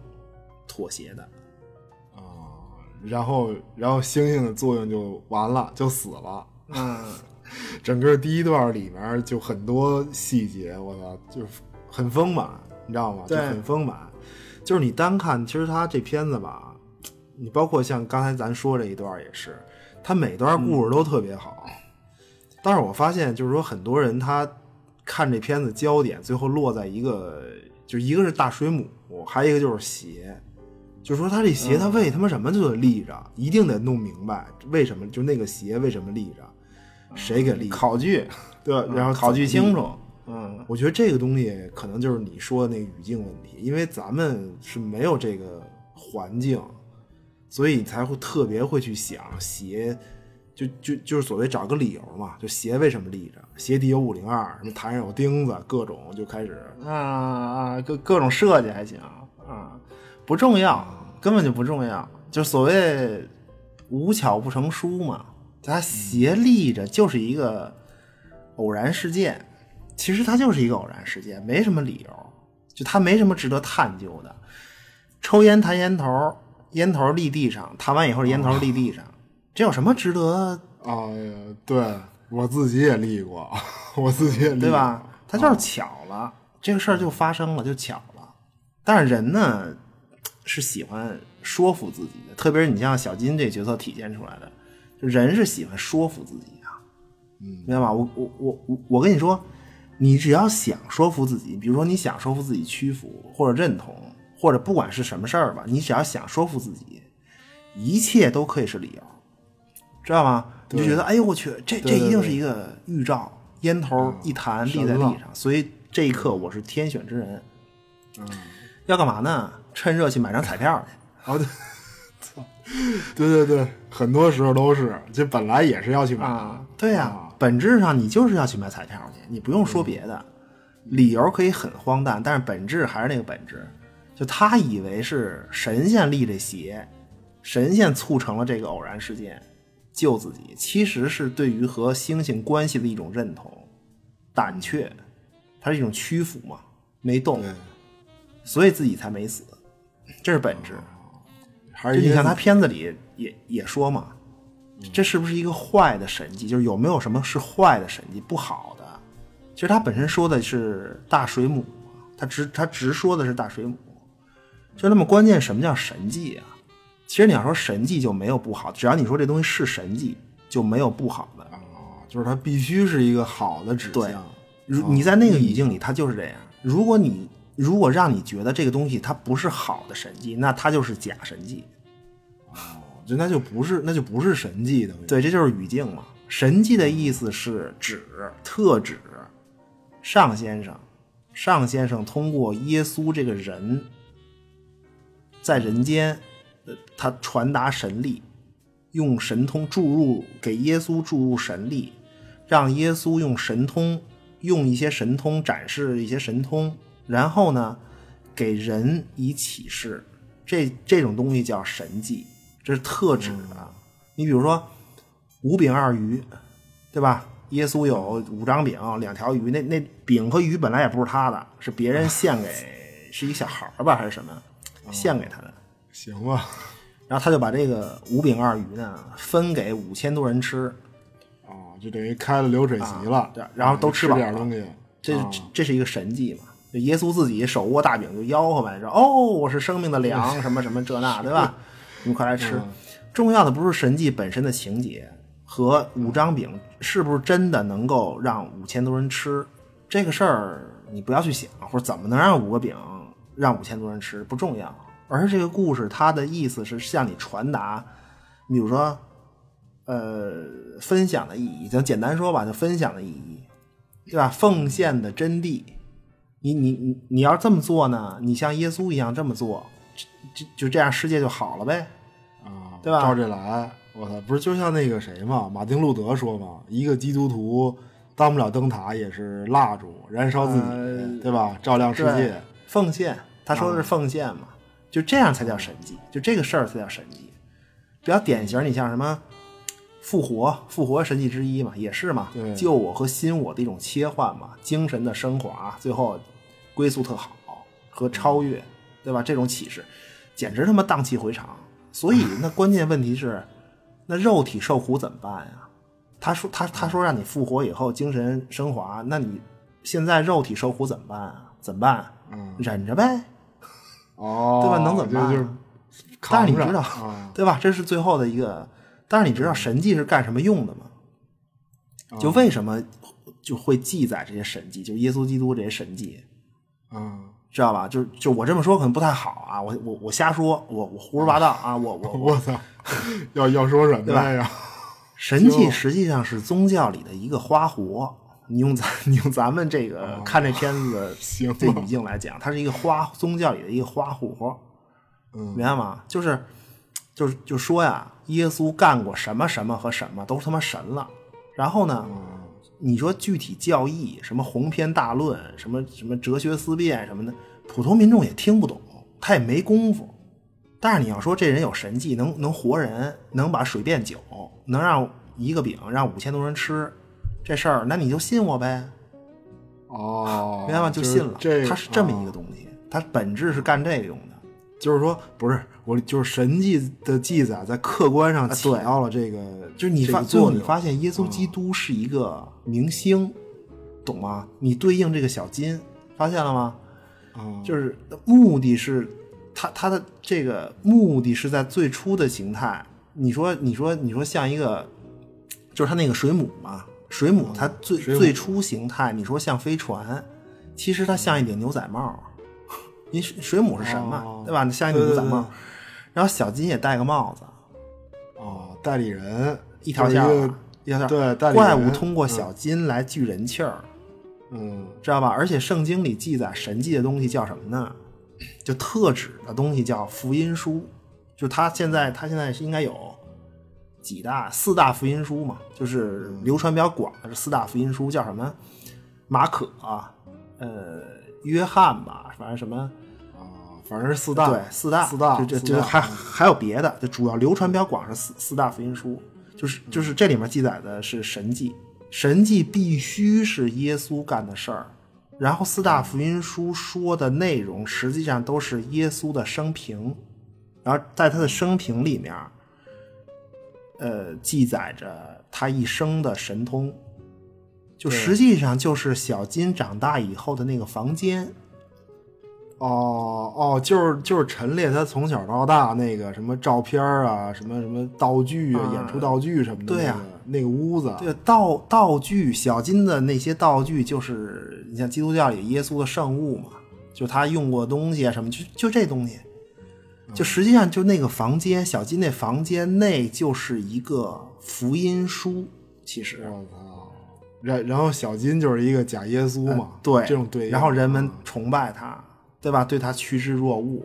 妥协的。啊，然后然后星星的作用就完了，就死了。嗯，整个第一段里面就很多细节，我操，就是很丰满，你知道吗？就对很丰满。就是你单看，其实他这片子吧，你包括像刚才咱说这一段也是，他每段故事都特别好。但是我发现，就是说很多人他看这片子焦点最后落在一个，就一个是大水母，还有一个就是鞋。就是说他这鞋他为他妈什么就得立着，一定得弄明白为什么就那个鞋为什么立着，谁给立，考据，对？然后考据清楚。嗯，我觉得这个东西可能就是你说的那个语境问题，因为咱们是没有这个环境，所以才会特别会去想鞋，就就就是所谓找个理由嘛，就鞋为什么立着，鞋底有五零二，什么台上有钉子，各种就开始啊啊各各种设计还行啊，不重要，根本就不重要，就所谓无巧不成书嘛，它鞋立着就是一个偶然事件。其实它就是一个偶然事件，没什么理由，就它没什么值得探究的。抽烟弹烟头，烟头立地上，弹完以后烟头立地上，这有什么值得哎呀，对我自己也立过，我自己也立过对吧？？它就是巧了，这个事儿就发生了，就巧了。但是人呢，是喜欢说服自己的，特别是你像小金这角色体现出来的，就人是喜欢说服自己的，嗯，明白吧？我我我我我跟你说，你只要想说服自己，比如说你想说服自己屈服或者认同，或者不管是什么事儿吧，你只要想说服自己，一切都可以是理由，知道吗？你就觉得，哎呦我去，这这一定是一个预兆，烟头一弹立在地上，所以这一刻我是天选之人。嗯，要干嘛呢？趁热去买张彩票去。哦，对，操，对对对，很多时候都是，这本来也是要去买的，对呀、啊本质上你就是要去买彩票去，你不用说别的，理由可以很荒诞，但是本质还是那个本质。就他以为是神仙立这邪，神仙促成了这个偶然事件，救自己，其实是对于和星星关系的一种认同、胆怯，它是一种屈服嘛，没动，所以自己才没死，这是本质。还是你像他片子里也也说嘛，这是不是一个坏的神迹？就是有没有什么是坏的神迹，不好的？其实他本身说的是大水母，他直他直说的是大水母。就那么关键，什么叫神迹啊？其实你要说神迹就没有不好，只要你说这东西是神迹，就没有不好的。啊，就是它必须是一个好的指对向。如你在那个语境里，它就是这样。如果你如果让你觉得这个东西它不是好的神迹，那它就是假神迹。就那就不是那就不是神迹的。对，这就是语境嘛。神迹的意思是指特指上先生，上先生通过耶稣这个人，在人间，呃，他传达神力，用神通注入给耶稣注入神力，让耶稣用神通，用一些神通展示一些神通，然后呢，给人以启示。这这种东西叫神迹，这是特指的。你比如说五饼二鱼，对吧？耶稣有五张饼，两条鱼，那那饼和鱼本来也不是他的，是别人献给，是一小孩儿吧还是什么，献给他的。行吧，然后他就把这个五饼二鱼呢分给五千多人吃，啊，就等于开了流水席了。对然后都吃吃饱了点东西。这啊这这是一个神迹嘛？这耶稣自己手握大饼就吆喝呗，说哦，我是生命的粮，什么什么这那，对吧？你们快来吃。重要的不是神迹本身的情节和五张饼是不是真的能够让五千多人吃，这个事儿你不要去想，或者怎么能让五个饼让五千多人吃不重要，而是这个故事它的意思是向你传达，比如说，呃，分享的意义，就简单说吧，就分享的意义，对吧？奉献的真谛，你你你你要这么做呢，你像耶稣一样这么做，就就就这样世界就好了呗。啊，对吧照这来，我操，不是就像那个谁嘛，马丁路德说嘛，一个基督徒当不了灯塔，也是蜡烛，燃烧自己，呃对吧？照亮世界。奉献，他说的是奉献嘛，就这样才叫神迹，就这个事儿才叫神迹。比较典型，你像什么复活，复活神迹之一嘛，也是嘛对，救我和新我的一种切换嘛，精神的升华，最后归宿特好和超越，对吧？这种启示，简直他妈荡气回肠。所以那关键问题是，那肉体受苦怎么办呀？他说他他说让你复活以后精神升华，那你现在肉体受苦怎么办啊？怎么办？嗯，忍着呗，哦，对吧？能怎么办啊？就就是但是你知道，啊，对吧？这是最后的一个。但是你知道神迹是干什么用的吗？哦就为什么就会记载这些神迹，就是耶稣基督这些神迹，嗯，知道吧？就就我这么说可能不太好啊，我我我瞎说，我我胡说八道啊，我我我 我操，要要说什么呀？神迹实际上是宗教里的一个花活。你用咱 你用咱们这个看这片子的这语境来讲，它是一个花宗教里的一个花活，嗯明白吗？就是就是就说呀，耶稣干过什么什么和什么都他妈神了。然后呢，嗯你说具体教义，什么鸿篇大论，什么什么哲学思辨什么的，普通民众也听不懂，他也没功夫。但是你要说这人有神迹，能能活人，能把水变酒，能让一个饼让五千多人吃，这事儿，那你就信我呗，哦，明白吗？就就是信了。这它是这么一个啊东西，它本质是干这个用的。就是说，不是我，就是神迹的记载在客观上起到了这个，就是你发这个最后你发现耶稣基督是一个明星，懂吗？你对应这个小金，发现了吗？啊，就是目的是他他的这个目的是在最初的形态。你说你说你说像一个，就是他那个水母嘛，水母它最、嗯最初形态，你说像飞船，其实它像一顶牛仔帽。你水水母是神嘛，哦对吧？像一个牛仔帽。对对对然后小金也戴个帽子，哦，代理人一条线儿一条线儿。对代理怪物通过小金来聚人气儿。嗯知道吧？而且圣经里记载神迹的东西叫什么呢？就特指的东西叫福音书，就他现在他现在是应该有几大四大福音书嘛，就是流传比较广的这四大福音书叫什么？马可啊，呃，约翰吧，反正什么啊，反正是四大对四大四大就就四大就还还有别的，就主要流传比较广是四四大福音书。就是就是这里面记载的是神迹，神迹必须是耶稣干的事儿。然后四大福音书说的内容实际上都是耶稣的生平，然后在他的生平里面，呃，记载着他一生的神通，就实际上就是小金长大以后的那个房间。哦哦，就是就是陈列他从小到大那个什么照片啊，什么什么道具啊，演出道具什么的，对呀、那个屋子，对道道具，小金的那些道具，就是你像基督教里耶稣的圣物嘛，就他用过东西啊什么，就就这东西，就实际上就那个房间，小金那房间内就是一个福音书，其实。我操，然然后小金就是一个假耶稣嘛，对这种对，然后人们崇拜他，对吧？对他趋之若鹜，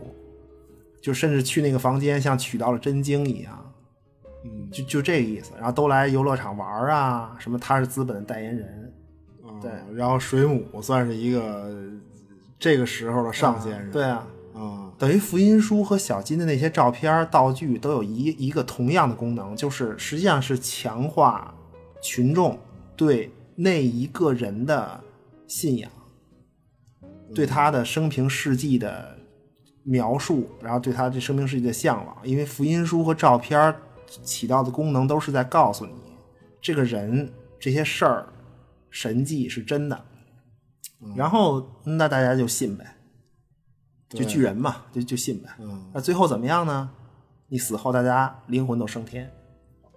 就甚至去那个房间像取到了真经一样，嗯，就就这个意思。然后都来游乐场玩啊，什么他是资本的代言人，对嗯然后水母算是一个这个时候的上先生，对啊，啊，等于福音书和小金的那些照片、道具都有一一个同样的功能，就是实际上是强化群众对那一个人的信仰，对他的生平事迹的描述，然后对他这生平事迹的向往。因为福音书和照片起到的功能都是在告诉你，这个人这些事儿、神迹是真的，然后那大家就信呗。就巨人嘛，就就信呗。嗯，那最后怎么样呢？你死后，大家灵魂都升天。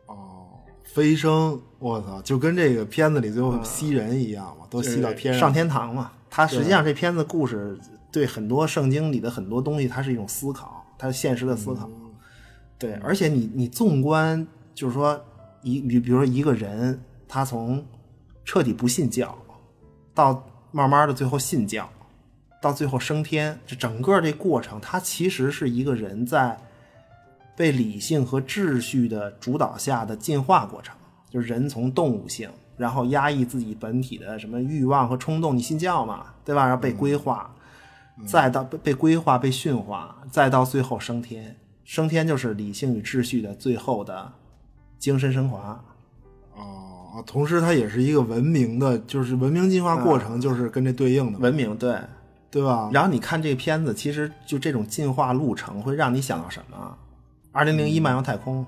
哦，飞升，我操，就跟这个片子里最后吸人一样嘛，都吸到天上上，天堂嘛。它实际上这片子故事对很多圣经里的很多东西，它是一种思考，它是现实的思考。对，而且你你纵观，就是说一你比如说一个人，他从彻底不信教，到慢慢的最后信教，到最后升天，这整个这过程，它其实是一个人在被理性和秩序的主导下的进化过程，就是人从动物性，然后压抑自己本体的什么欲望和冲动，你信教嘛，对吧？然后被规划，再到被被规划、被驯化，再到最后升天。升天就是理性与秩序的最后的精神升华。哦，同时它也是一个文明的，就是文明进化过程，就是跟这对应的嘛，文明对，对吧？然后你看这个片子，其实就这种进化路程会让你想到什么？二零零一漫游太空，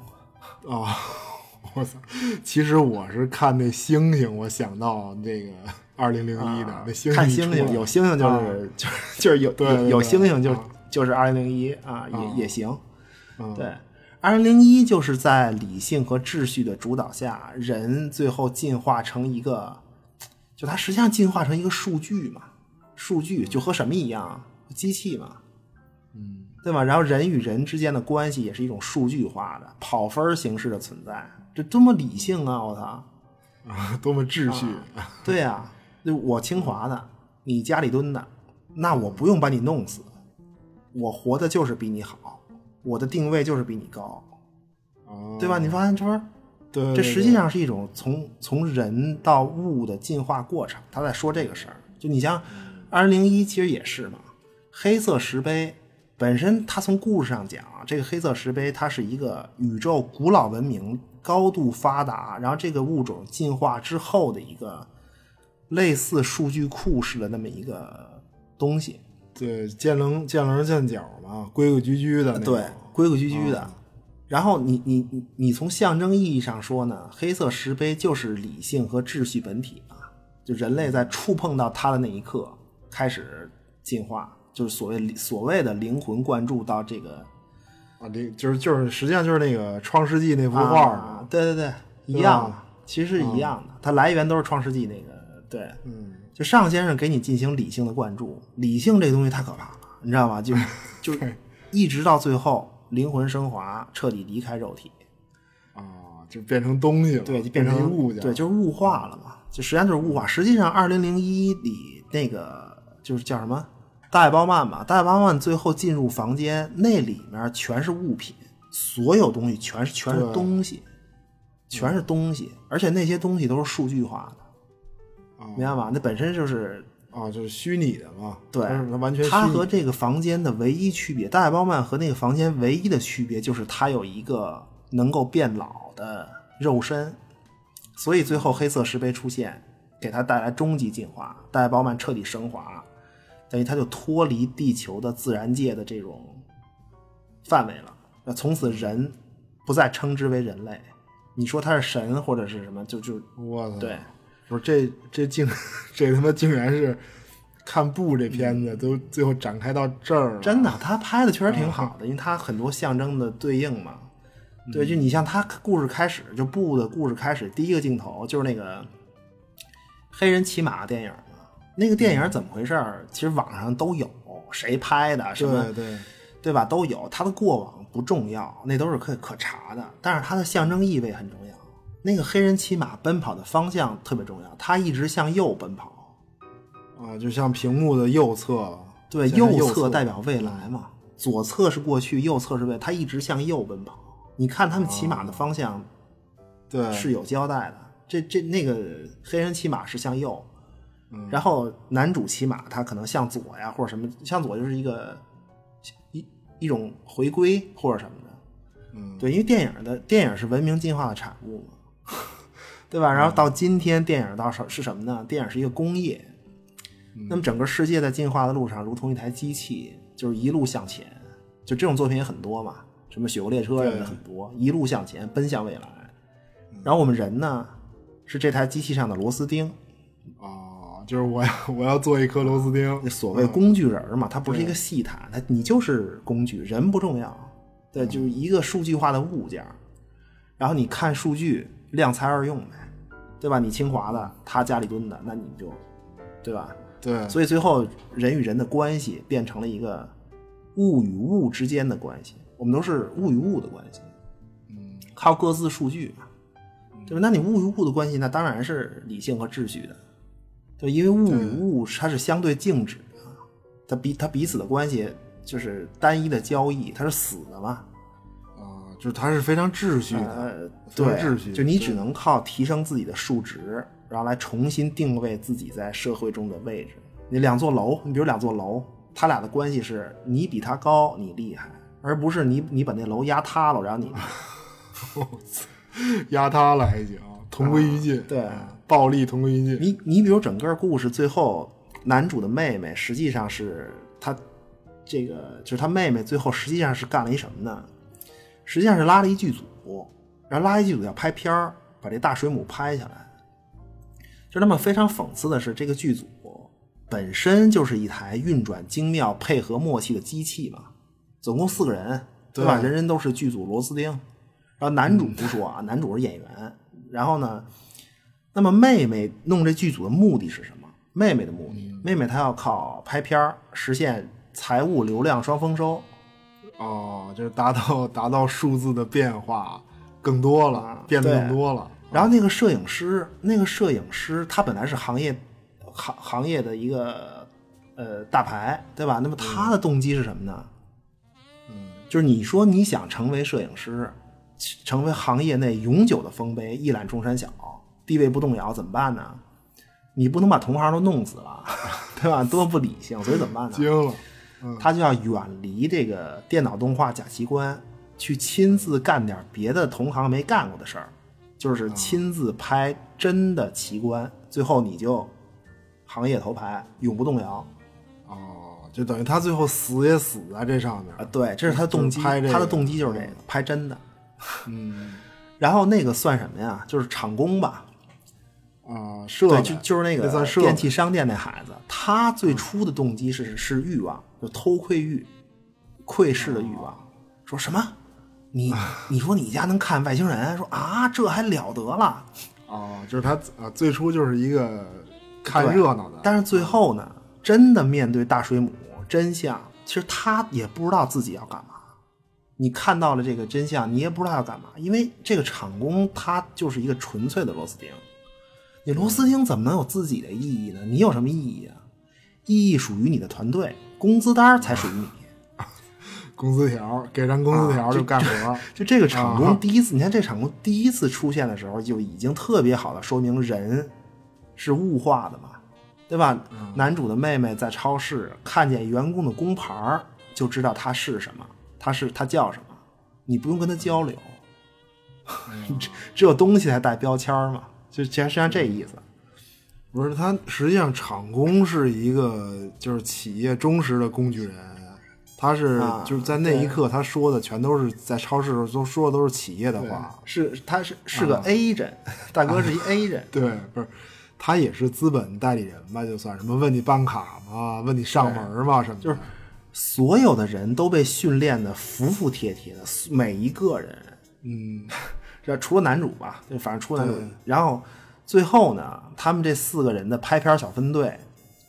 啊、我操！其实我是看那星星，我想到那个二零零一的那星星看星星，有星星就是、啊就是就是有对对有有星星就、啊就是二零零一啊，也、啊也行。嗯对，二零零一就是在理性和秩序的主导下，人最后进化成一个，就它实际上进化成一个数据嘛，数据就和什么一样，机器嘛，嗯，对吧？然后人与人之间的关系也是一种数据化的跑分形式的存在，这多么理性啊！我操！啊，多么秩序！对呀、就我清华的，你家里蹲的，那我不用把你弄死，我活的就是比你好，我的定位就是比你高，哦对吧？你发现这不是？对，这实际上是一种从从人到物的进化过程。他在说这个事儿，就你像二零零一其实也是嘛，黑色石碑本身它从故事上讲啊，这个黑色石碑它是一个宇宙古老文明高度发达，然后这个物种进化之后的一个类似数据库式的那么一个东西。对见棱见棱见角嘛，规规矩矩的，对，规规矩矩的。然后你你你你从象征意义上说呢，黑色石碑就是理性和秩序本体嘛，就人类在触碰到它的那一刻开始进化，就是所谓所谓的灵魂灌注到这个啊，这就是就是实际上就是那个《创世纪》那幅画对对对，一样的，其实一样的，它来源都是创世纪那个，对，嗯，就尚先生给你进行理性的灌注，理性这东西太可怕了，你知道吗？就 就对一直到最后灵魂升华，彻底离开肉体。啊，就变成东西了，对，就变变成物件，对，就是物化了嘛，就实际上就是物化。实际上，二零零一里那个就是叫什么大爱包曼嘛，大爱包曼最后进入房间，那里面全是物品，所有东西全是全是东西，全是东西，而且那些东西都是数据化的，啊明白吧？那本身就是啊，就是虚拟的嘛，对它完全和这个房间的唯一区别，大爱包曼和那个房间唯一的区别就是它有一个能够变老的肉身，所以最后黑色石碑出现，给他带来终极进化，戴包曼彻底升华，等于他就脱离地球的自然界的这种范围了。那从此人不再称之为人类，你说他是神或者是什么，就就我操！对，不是这这竟这他妈竟然是看布这片子都最后展开到这儿了，真的，他拍的确实挺好的，因为他很多象征的对应嘛。对，就你像他故事开始就布的故事开始，第一个镜头就是那个黑人骑马电影嘛。那个电影怎么回事儿？其实网上都有，谁拍的什么对对对吧？都有。他的过往不重要，那都是可可查的，但是它的象征意味很重要。那个黑人骑马奔跑的方向特别重要，他一直向右奔跑。啊，就像屏幕的右侧，对，右侧代表未来嘛，左侧是过去，右侧是未来，他一直向右奔跑。你看他们骑马的方向对是有交代的，这这那个黑人骑马是向右，嗯。然后男主骑马他可能向左呀，或者什么向左就是一个一一种回归或者什么的，嗯，对，因为电影的电影是文明进化的产物嘛，对吧？然后到今天，电影到是是什么呢？电影是一个工业，那么整个世界在进化的路上，如同一台机器，就是一路向前。就这种作品也很多嘛，什么《雪国列车》什么的很多，一路向前，奔向未来。然后我们人呢，是这台机器上的螺丝钉，啊，就是我要我要做一颗螺丝钉，所谓工具人儿嘛，它不是一个细谈，它你就是工具，人不重要，对，就是一个数据化的物件儿。然后你看数据，量才而用呗，对吧？你清华的，他家里蹲的，那你就，对吧？对，所以最后人与人的关系变成了一个物与物之间的关系，我们都是物与物的关系，嗯，靠各自数据嘛，对吧？那你物与物的关系，那当然是理性和秩序的，对，因为物与物它是相对静止的，它彼它彼此的关系就是单一的交易，它是死的嘛，啊，就是它是非常秩序的，呃，对，常秩序，就你只能靠提升自己的数值，然后来重新定位自己在社会中的位置。你两座楼，你比如两座楼，它俩的关系是你比它高，你厉害，而不是你你把那楼压塌了，然后你 压塌了还行，同归于尽，对啊暴力同归于尽，你你比如整个故事最后，男主的妹妹实际上是他这个就是他妹妹最后实际上是干了一什么呢？实际上是拉了一剧组，然后拉一剧组要拍片儿，把这大水母拍下来。就那么非常讽刺的是，这个剧组本身就是一台运转精妙、配合默契的机器嘛，总共四个人，对吧？对人人都是剧组螺丝钉。然后男主不说啊，男主是演员。然后呢，那么妹妹弄这剧组的目的是什么？妹妹的目的，妹妹她要靠拍片儿实现财务流量双丰收。哦，就是达到 达到数字的变化更多了，变得更多了，然后那个摄影师，那个摄影师他本来是行业行行业的一个呃大牌，对吧？那么他的动机是什么呢？嗯，就是你说你想成为摄影师，成为行业内永久的丰碑，一览众山小，地位不动摇，怎么办呢？你不能把同行都弄死了，对吧？多不理性，所以怎么办呢？惊了，他就要远离这个电脑动画假奇观，去亲自干点别的同行没干过的事儿，就是亲自拍真的奇观，最后你就行业头牌，永不动摇哦，就等于他最后死也死在这上面啊！对，这是他的动机，拍这个他的动机就是这个，拍真的。嗯 然后那个算什么呀？就是厂工吧，啊，设对，就就是那个电器商店那孩子，他最初的动机是是欲望，就偷窥欲，窥视的欲望。说什么？你 你说你家能看外星人？说啊，这还了得了？哦，就是他啊，最初就是一个看热闹的，但是最后呢，真的面对大水母真相，其实他也不知道自己要干嘛。你看到了这个真相，你也不知道要干嘛，因为这个厂工他就是一个纯粹的螺丝钉。你螺丝钉怎么能有自己的意义呢？你有什么意义啊？意义属于你的团队，工资单才属于你。工资条给张工资条就干活，就这个厂啊工第一次，你看这厂工第一次出现的时候，就已经特别好的说明人是物化的嘛，对吧？男主的妹妹在超市看见员工的工牌儿，就知道他是什么，他是他叫什么，你不用跟他交流，只只有东西才带标签儿嘛，就其实实际上这意思。不是他，实际上厂工是一个就是企业忠实的工具人，他是、啊就是在那一刻他说的全都是在超市的时候都说的都是企业的话，是他是是个 A 人，大哥是一 A 人，对，不是他也是资本代理人吧，就算什么问你办卡吗？问你上门吗？什么就是所有的人都被训练的服服帖帖的，每一个人，嗯，这除了男主吧，就反正除了男主，然后最后呢，他们这四个人的拍片小分队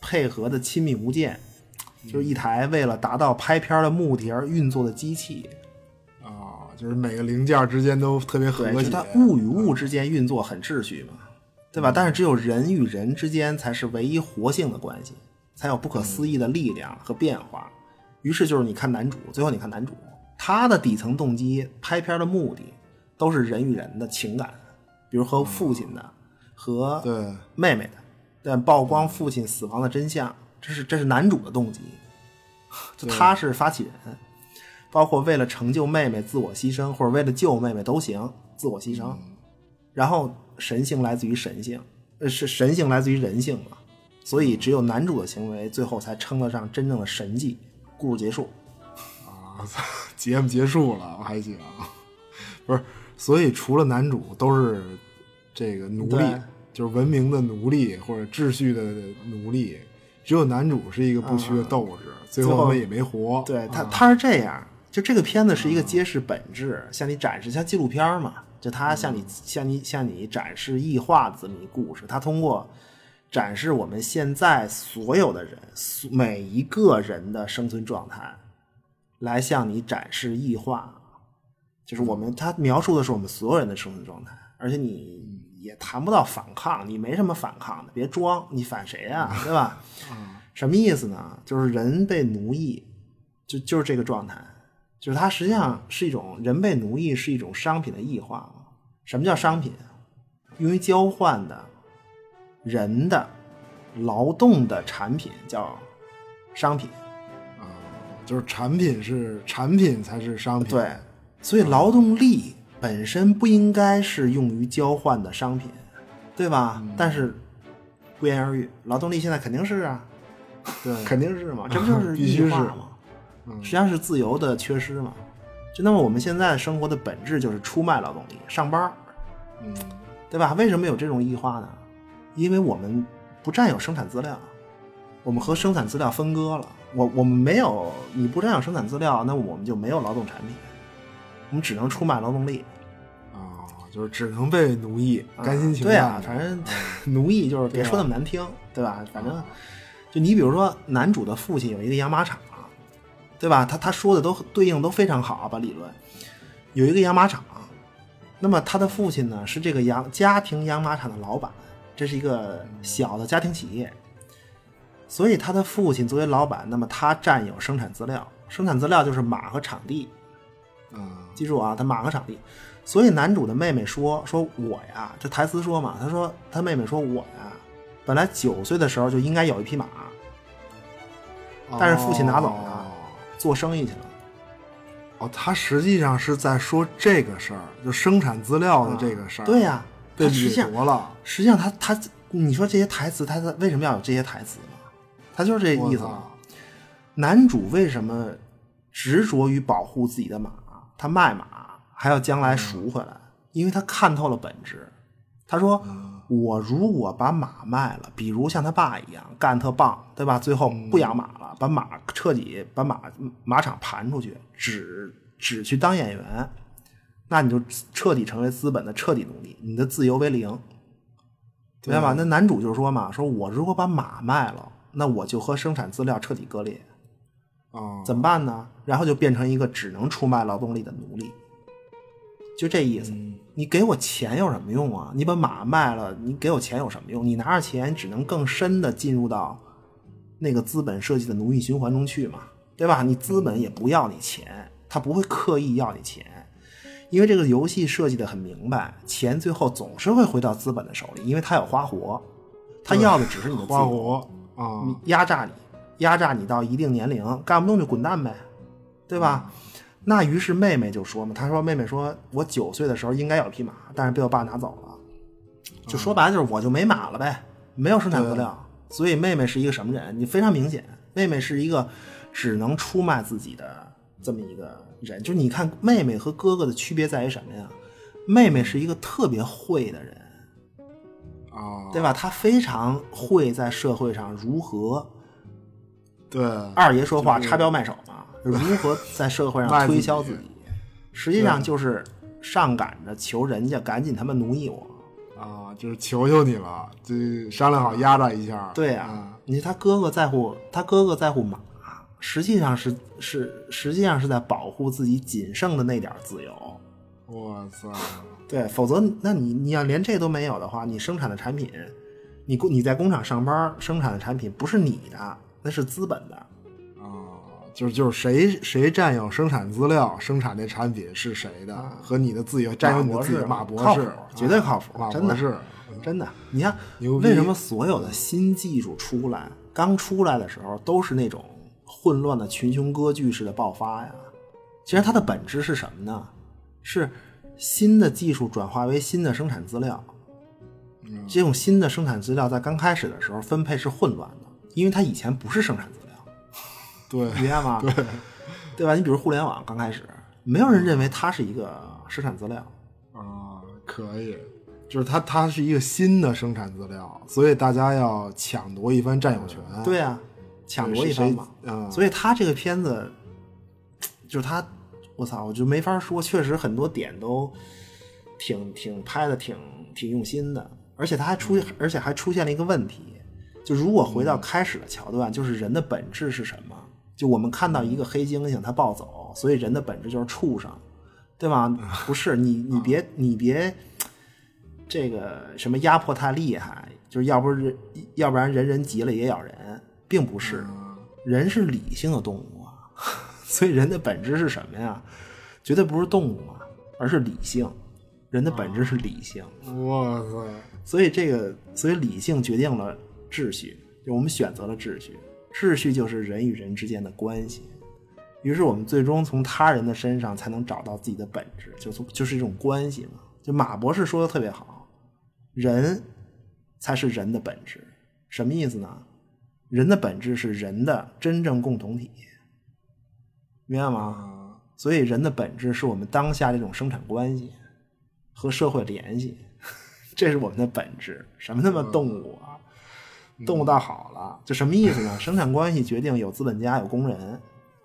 配合的亲密无间，就是一台为了达到拍片的目的而运作的机器，啊，就是每个零件之间都特别和对，就是谐它，物与物之间运作很秩序嘛，对吧？但是只有人与人之间才是唯一活性的关系，才有不可思议的力量和变化。于是就是你看男主，最后你看男主，他的底层动机、拍片的目的都是人与人的情感，比如和父亲的、和对。妹妹的，但曝光父亲死亡的真相，这是这是男主的动机，就他是发起人，包括为了成就妹妹自我牺牲，或者为了救妹妹都行，自我牺牲。然后神性来自于神性，呃，是神性来自于人性嘛，所以只有男主的行为最后才称得上真正的神迹。故事结束，啊，节目结束了我还行，不是，所以除了男主都是这个奴隶，就是文明的奴隶或者秩序的奴隶，只有男主是一个不屈的斗士，最后也没活。对他，啊他是这样。就这个片子是一个揭示本质，向你展示像纪录片儿嘛，就他向你向你向你展示异化的这么一故事。他通过展示我们现在所有的人所每一个人的生存状态，来向你展示异化。就是我们他描述的是我们所有人的生存状态，而且你也谈不到反抗，你没什么反抗的，别装，你反谁呀、对吧？什么意思呢？就是人被奴役，就就是这个状态，就是它实际上是一种人被奴役是一种商品的异化嘛。什么叫商品？用于交换的人的劳动的产品叫商品。就是产品是产品才是商品。对，所以劳动力本身不应该是用于交换的商品，对吧？但是不言而喻，劳动力现在肯定是啊，对，肯定是嘛，这不就是 必须是异化吗？实际上是自由的缺失嘛。就那么我们现在生活的本质就是出卖劳动力，上班儿，嗯，对吧？为什么有这种异化呢？因为我们不占有生产资料，我们和生产资料分割了。我我们没有，你不占有生产资料，那我们就没有劳动产品，我们只能出卖劳动力。啊，就是只能被奴役，甘心情对啊。反正 奴役就是别说那么难听，对吧？反正就你比如说，男主的父亲有一个养马场，对吧？他他说的都对应都非常好，把理论有一个养马场，那么他的父亲呢是这个养家庭养马场的老板，这是一个小的家庭企业，所以他的父亲作为老板，那么他占有生产资料，生产资料就是马和场地，啊，记住啊，他马个场地。所以男主的妹妹说：“说我呀，这台词说嘛，他说他妹妹说我呀，本来九岁的时候就应该有一匹马，但是父亲拿走了哦做生意去了。哦，他实际上是在说这个事儿，就生产资料的这个事儿。对呀、被掠夺了。实际上他他，你说这些台词，他他为什么要有这些台词呢？他就是这意思嘛。男主为什么执着于保护自己的马？他卖马还要将来赎回来，因为他看透了本质。他说：“我如果把马卖了，比如像他爸一样干特棒，对吧？最后不养马了，把马彻底把马马场盘出去，只只去当演员，那你就彻底成为资本的彻底奴隶，你的自由为零。明白吗？那男主就说嘛，说我如果把马卖了，那我就和生产资料彻底割裂。啊，怎么办呢？然后就变成一个只能出卖劳动力的奴隶，就这意思。你给我钱有什么用啊？你把马卖了，你给我钱有什么用？你拿着钱只能更深的进入到那个资本设计的奴役循环中去嘛，对吧？你资本也不要你钱，他不会刻意要你钱，因为这个游戏设计的很明白，钱最后总是会回到资本的手里，因为他有花活，他要的只是你的花活啊，压榨你，压榨你到一定年龄，干不动就滚蛋呗，对吧？那于是妹妹就说嘛，她说妹妹说我九岁的时候应该有匹马，但是被我爸拿走了，就说白了就是我就没马了呗，没有生产资料。所以妹妹是一个什么人？你非常明显，妹妹是一个只能出卖自己的这么一个人。就是你看妹妹和哥哥的区别在于什么呀？妹妹是一个特别会的人，啊，对吧？她非常会在社会上如何对，二爷说话插标卖首嘛，如何在社会上推销自己，实际上就是上赶着求人家赶紧他妈奴役我。啊，就是求求你了，这商量好压榨一下。对呀、你他哥哥在乎他哥哥在乎马，实际上是是实际上是在保护自己仅剩的那点儿自由。我操，对，否则那你你要连这都没有的话，你生产的产品，你工你在工厂上班生产的产品不是你的，那是资本的。就是就是谁谁占有生产资料，生产这产品是谁的，和你的自由占有你的自由。马博士绝对靠谱马真的博士，真的，你看为什么所有的新技术出来，刚出来的时候都是那种混乱的群雄割据式的爆发呀？其实它的本质是什么呢？是新的技术转化为新的生产资料。这种新的生产资料在刚开始的时候分配是混乱的，因为它以前不是生产资料。对明白吗？对，对吧？你比如互联网刚开始，没有人认为它是一个生产资料。啊，可以，就是它它是一个新的生产资料，所以大家要抢夺一番占有权。对啊，抢夺一番嘛。嗯，所以他这个片子，就是他，我操，我就没法说，确实很多点都挺挺拍的挺挺用心的，而且他还出，而且还出现了一个问题，就如果回到开始的桥段，就是人的本质是什么？就我们看到一个黑猩猩它暴走，所以人的本质就是畜生，对吗？不是你你别你别这个什么压迫太厉害，就是要不是要不然人人急了也咬人，并不是。人是理性的动物啊，所以人的本质是什么呀？绝对不是动物啊，而是理性。人的本质是理性，哇塞，所以这个，所以理性决定了秩序，就我们选择了秩序，秩序就是人与人之间的关系。于是我们最终从他人的身上才能找到自己的本质，就从就是一种关系嘛。就马博士说的特别好，人才是人的本质。什么意思呢？人的本质是人的真正共同体，明白吗？所以人的本质是我们当下这种生产关系和社会联系，这是我们的本质。什么他妈动物啊？动物倒好了，就什么意思呢？生产关系决定有资本家有工人，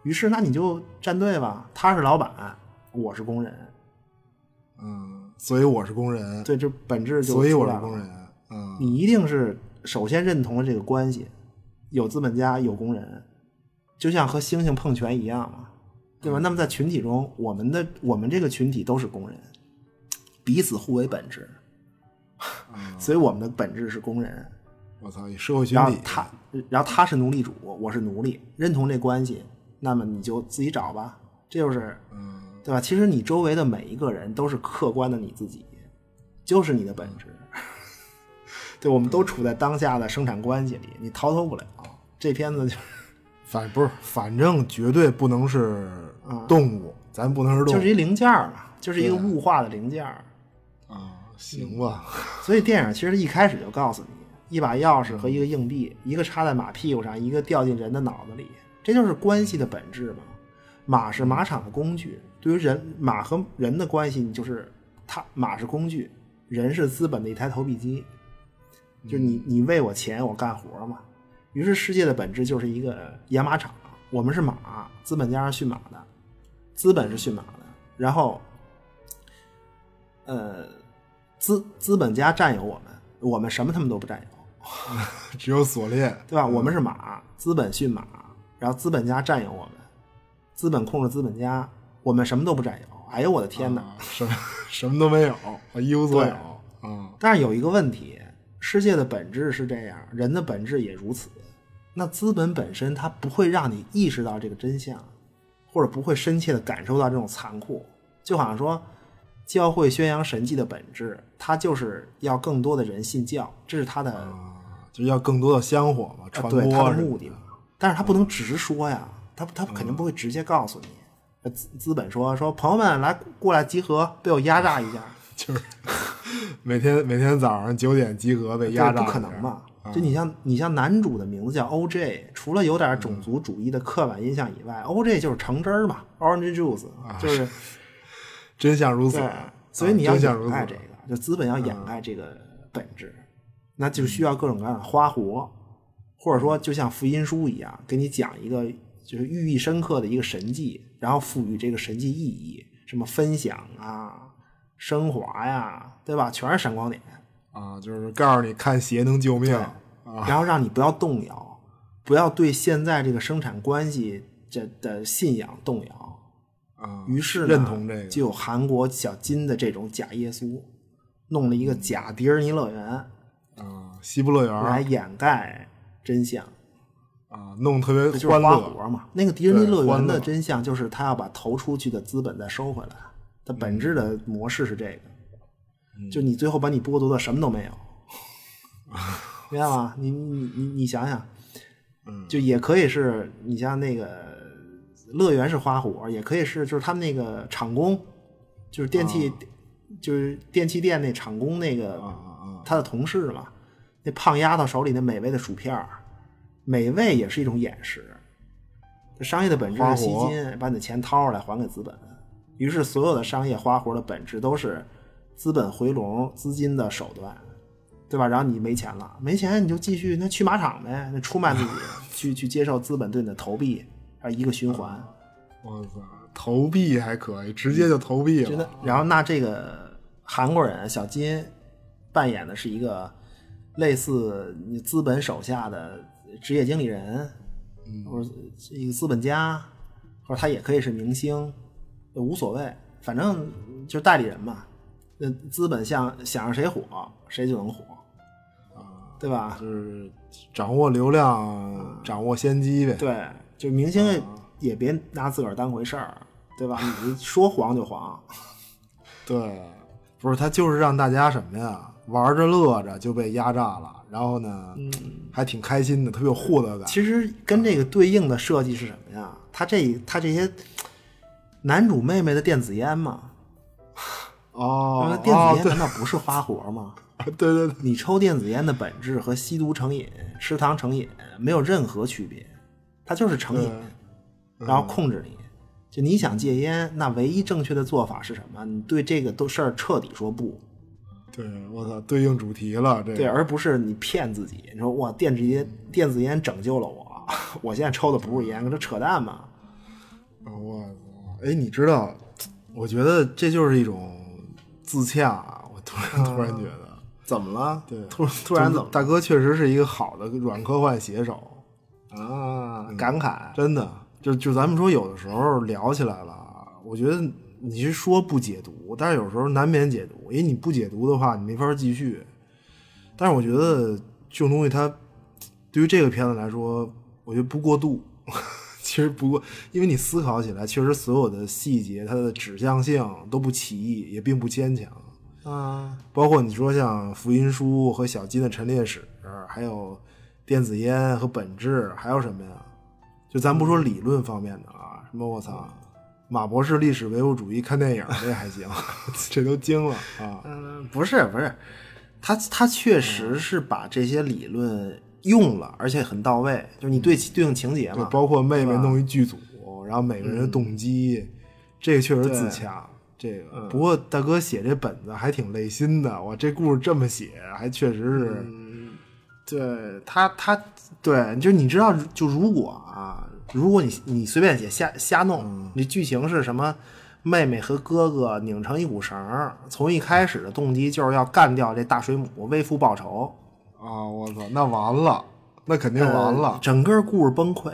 于是那你就站队吧，他是老板，我是工人，嗯，所以我是工人，对，这本质就所以我是工人，嗯，你一定是首先认同了这个关系，有资本家有工人，就像和猩猩碰拳一样嘛，对吧？那么在群体中，我们的我们这个群体都是工人，彼此互为本质，所以我们的本质是工人。我操，以社会群体，然后他，然后他是奴隶主，我是奴隶，认同这关系，那么你就自己找吧，这就是，对吧？其实你周围的每一个人都是客观的你自己，就是你的本质。对，我们都处在当下的生产关系里，你逃脱不了。这片子就 反不是，反正绝对不能是动物，咱不能是动物，就是一零件儿嘛，就是一个物化的零件儿。啊，行吧，所以电影其实一开始就告诉你，一把钥匙和一个硬币，一个插在马屁股上，一个掉进人的脑子里，这就是关系的本质嘛。马是马场的工具，对于人马和人的关系，你就是他马是工具，人是资本的一台投币机，就你你为我钱，我干活嘛。于是世界的本质就是一个养马场，我们是马，资本家是驯马的，资本是驯马的，然后，呃，资资本家占有我们，我们什么他们都不占有，只有锁链，对吧？我们是马，资本驯马，然后资本家占有我们，资本控制资本家，我们什么都不占有。哎呦我的天哪！啊 什么什么都没有，我一无所有，啊，但是有一个问题，世界的本质是这样，人的本质也如此。那资本本身它不会让你意识到这个真相，或者不会深切的感受到这种残酷。就好像说，教会宣扬神迹的本质，它就是要更多的人信教，这是它的、就要更多的香火嘛，传播对它的目的嘛。但是他不能直说呀，他他肯定不会直接告诉你。资资本说说朋友们来过来集合，被我压榨一下，就是每天每天早上九点集合被压榨，不可能嘛？就你像你像男主的名字叫 O.J.，除了有点种族主义的刻板印象以外，O.J. 就是橙汁儿嘛，Orange Juice，就是 真相如此。所以你要掩盖这个，就资本要掩盖这个本质，那就需要各种各样的花活，或者说就像福音书一样，给你讲一个就是寓意深刻的一个神迹，然后赋予这个神迹意义，什么分享啊、升华呀，对吧？全是闪光点。啊，就是告诉你看鞋能救命，然后让你不要动摇，不要对现在这个生产关系这的信仰动摇啊。于是认同这个，就有韩国小金的这种假耶稣，弄了一个假迪士尼乐园啊，西部乐园来掩盖真相啊，弄特别欢乐嘛。那个迪士尼乐园的真相就是他要把投出去的资本再收回来，它本质的模式是这个。就你最后把你剥夺的什么都没有，明白吗？你你你你想想，就也可以是你像那个乐园是花活，也可以是就是他们那个厂工，就是电器就是电器店那厂工那个他的同事嘛，那胖丫头手里那美味的薯片美味也是一种掩饰。商业的本质是吸金，把你的钱掏出来还给资本。于是所有的商业花活的本质都是。资本回笼资金的手段，对吧？然后你没钱了，没钱你就继续那去马场呗，那出卖自己，去去接受资本对你的投币，啊，一个循环。我操，投币还可以，直接就投币了。然后那这个韩国人小金扮演的是一个类似你资本手下的职业经理人，或者一个资本家，或者他也可以是明星，无所谓，反正就是代理人嘛。那资本想想让谁火，谁就能火，啊，对吧？就是掌握流量，掌握先机呗。对，就明星也别拿自个儿当回事儿，对吧？你说黄就黄。对，不是他就是让大家什么呀，玩着乐着就被压榨了，然后呢，还挺开心的，特别有获得感。其实跟这个对应的设计是什么呀？他这他这些男主妹妹的电子烟嘛。哦，电子烟难道不是花活吗？对对对，你抽电子烟的本质和吸毒成瘾、吃糖成瘾没有任何区别，它就是成瘾，然后控制你。就你想戒烟，那唯一正确的做法是什么？你对这个都事儿彻底说不。对，我操，对应主题了，这对，而不是你骗自己。你说哇，电子烟电子烟拯救了我，我现在抽的不是烟，这扯淡嘛。我操，哎，你知道，我觉得这就是一种。自洽，我突然突然觉得，怎么了？对，突突然怎么？大哥确实是一个好的软科幻写手啊！感慨，真的，就就咱们说，有的时候聊起来了，我觉得你是说不解读，但是有时候难免解读，因为你不解读的话，你没法继续。但是我觉得这种东西，它对于这个片子来说，我觉得不过度。其实不过，因为你思考起来，确实所有的细节，它的指向性都不奇异，也并不牵强啊。包括你说像福音书和小金的陈列室，还有电子烟和本质，还有什么呀？就咱不说理论方面的啊，什么我操，马博士历史唯物主义看电影这还行，这都惊了啊。嗯，不是不是，他他确实是把这些理论。用了，而且很到位，就是你对对应情节嘛，包括妹妹弄一剧组，然后每个人的动机，这个确实自洽。这个不过大哥写这本子还挺累心的，我这故事这么写，还确实是，对他他对，就你知道，就如果啊，如果你你随便写瞎瞎弄，你剧情是什么？妹妹和哥哥拧成一股绳，从一开始的动机就是要干掉这大水母，为父报仇。啊！我操，那完了，那肯定完了，整个故事崩溃，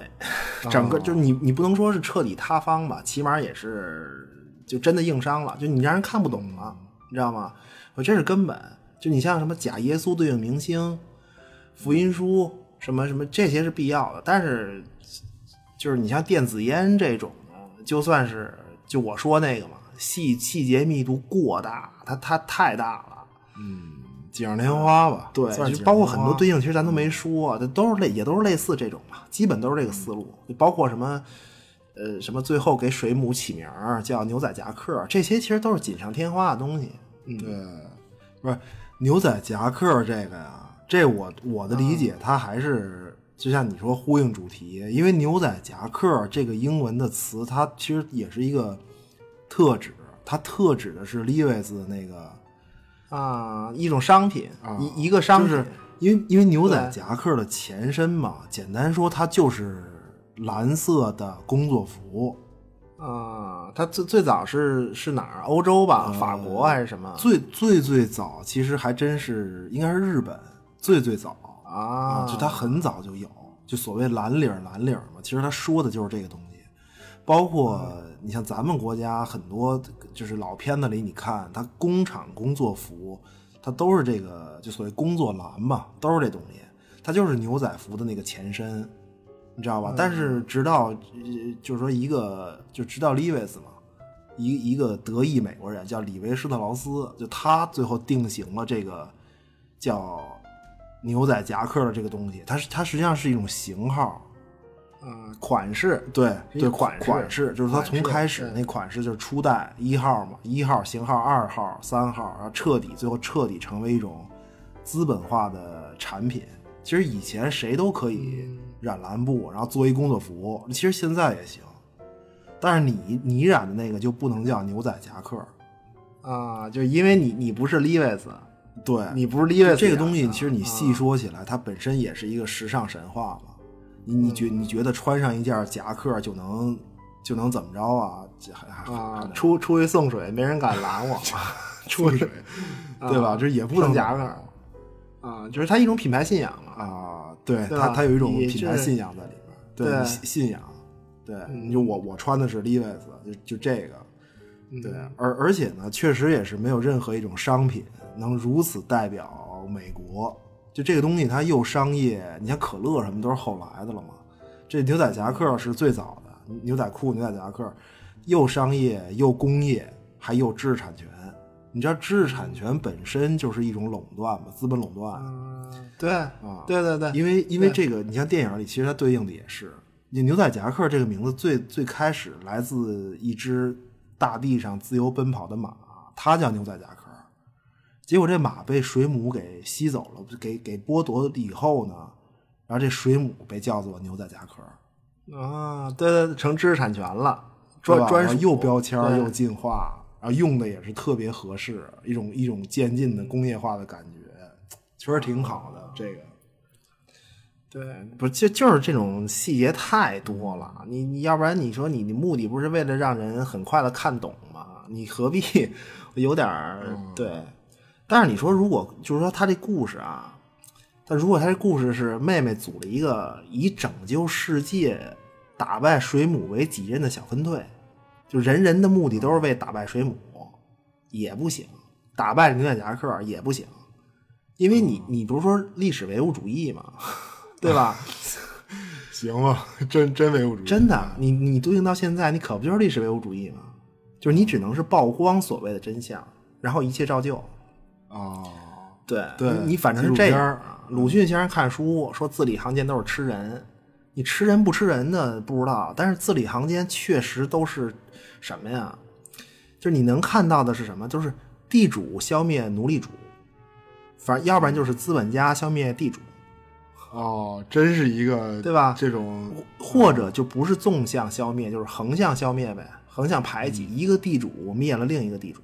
整个就是你，你不能说是彻底塌方吧，起码也是就真的硬伤了，就你让人看不懂了，你知道吗？我这是根本，就你像什么假耶稣对应明星，福音书什么什么这些是必要的，但是就是你像电子烟这种的，就算是就我说那个嘛，细细节密度过大，它它太大了，嗯。锦上添花吧，对，就包括很多对应，其实咱都没说，这都是类，也都是类似这种嘛，基本都是这个思路。就包括什么，呃什么最后给水母起名儿叫牛仔夹克，这些其实都是锦上添花的东西。嗯，对，不是牛仔夹克这个呀，这我我的理解，它还是就像你说呼应主题，因为牛仔夹克这个英文的词，它其实也是一个特指，它特指的是 Levi's 的那个啊，一种商品，啊一一个商品，就是因为因为牛仔夹克的前身嘛，简单说它就是蓝色的工作服，啊，它最最早是是哪儿？欧洲吧，法国还是什么？最最最早其实还真是应该是日本最最早啊就它很早就有，就所谓蓝领儿蓝领儿嘛，其实他说的就是这个东西。包括你像咱们国家很多就是老片子里，你看它工厂工作服，它都是这个就所谓工作蓝嘛，都是这东西，它就是牛仔服的那个前身，你知道吧？但是直到呃就是说一个就直到 Levi's 嘛，一一个德裔美国人叫李维施特劳斯，就他最后定型了这个叫牛仔夹克的这个东西，它是它实际上是一种型号，嗯，款式，对对款式款式，就是它从开始对那款式就是初代一号嘛，一号型号、二号、三号，然后彻底最后彻底成为一种资本化的产品。其实以前谁都可以嗯染蓝布，然后做一工作服，其实现在也行。但是你你染的那个就不能叫牛仔夹克，啊，就因为你你不是 Levi's，对，你不是 Levi's 这个东西，其实你细说起来，它本身也是一个时尚神话嘛。你你觉你觉得穿上一件夹克就能就能怎么着啊？啊，出出去送水，没人敢拦我，出水，对吧？这也不能夹克。啊，就是它一种品牌信仰嘛。啊，对它它有一种品牌信仰在里边，对信仰，对，你就我我穿的是 Levi's，就就这个，对，而而且呢，确实也是没有任何一种商品能如此代表美国。就这个东西，它又商业，你像可乐什么都是后来的了嘛。这牛仔夹克是最早的，牛仔裤、牛仔夹克，又商业又工业，还又知识产权。你知道知识产权本身就是一种垄断嘛，资本垄断。对啊，对对对，因为因为这个，你像电影里其实它对应的也是，你牛仔夹克这个名字最最开始来自一只大地上自由奔跑的马，它叫牛仔夹克。结果这马被水母给吸走了，给给剥夺了以后呢，然后这水母被叫做牛仔夹克，啊，对对对，成知识产权了，专专属又标签又进化，然后用的也是特别合适，一种一种渐进的工业化的感觉，确实挺好的。这个对，不就就是这种细节太多了，你你要不然你说你你目的不是为了让人很快的看懂吗？你何必 有点儿、对？但是你说如果就是说他这故事啊，但如果他这故事是妹妹组了一个以拯救世界、打败水母为己任的小分队，就人人的目的都是为打败水母，也不行；打败牛仔夹克也不行，因为你你不是说历史唯物主义吗？对吧？行吧，真真唯物主义，真的，你你对应到现在，你可不就是历史唯物主义吗？就是你只能是曝光所谓的真相，然后一切照旧。啊。对对你你反正是这样啊。鲁迅先生看书说字里行间都是吃人，你吃人不吃人的不知道，但是字里行间确实都是什么呀？就是你能看到的是什么？就是地主消灭奴隶主，反正要不然就是资本家消灭地主，哦，真是一个对吧这种或者就不是纵向消灭，就是横向消灭呗，横向排挤，一个地主灭了另一个地主，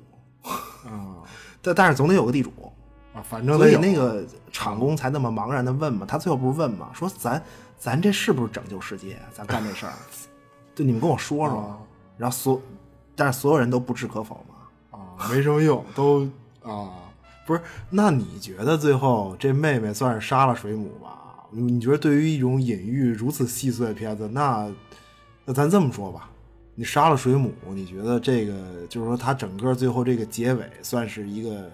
啊但但是总得有个地主，啊，反正所以那个厂工才那么茫然的问嘛，他最后不是问嘛，说咱咱这是不是拯救世界？咱干这事儿，对你们跟我说说。啊然后所，但是所有人都不置可否嘛。啊，没什么用，都啊，不是？那你觉得最后这妹妹算是杀了水母吧？你你觉得对于一种隐喻如此细碎的片子，那那咱这么说吧，你杀了水母，你觉得这个就是说它整个最后这个结尾算是一个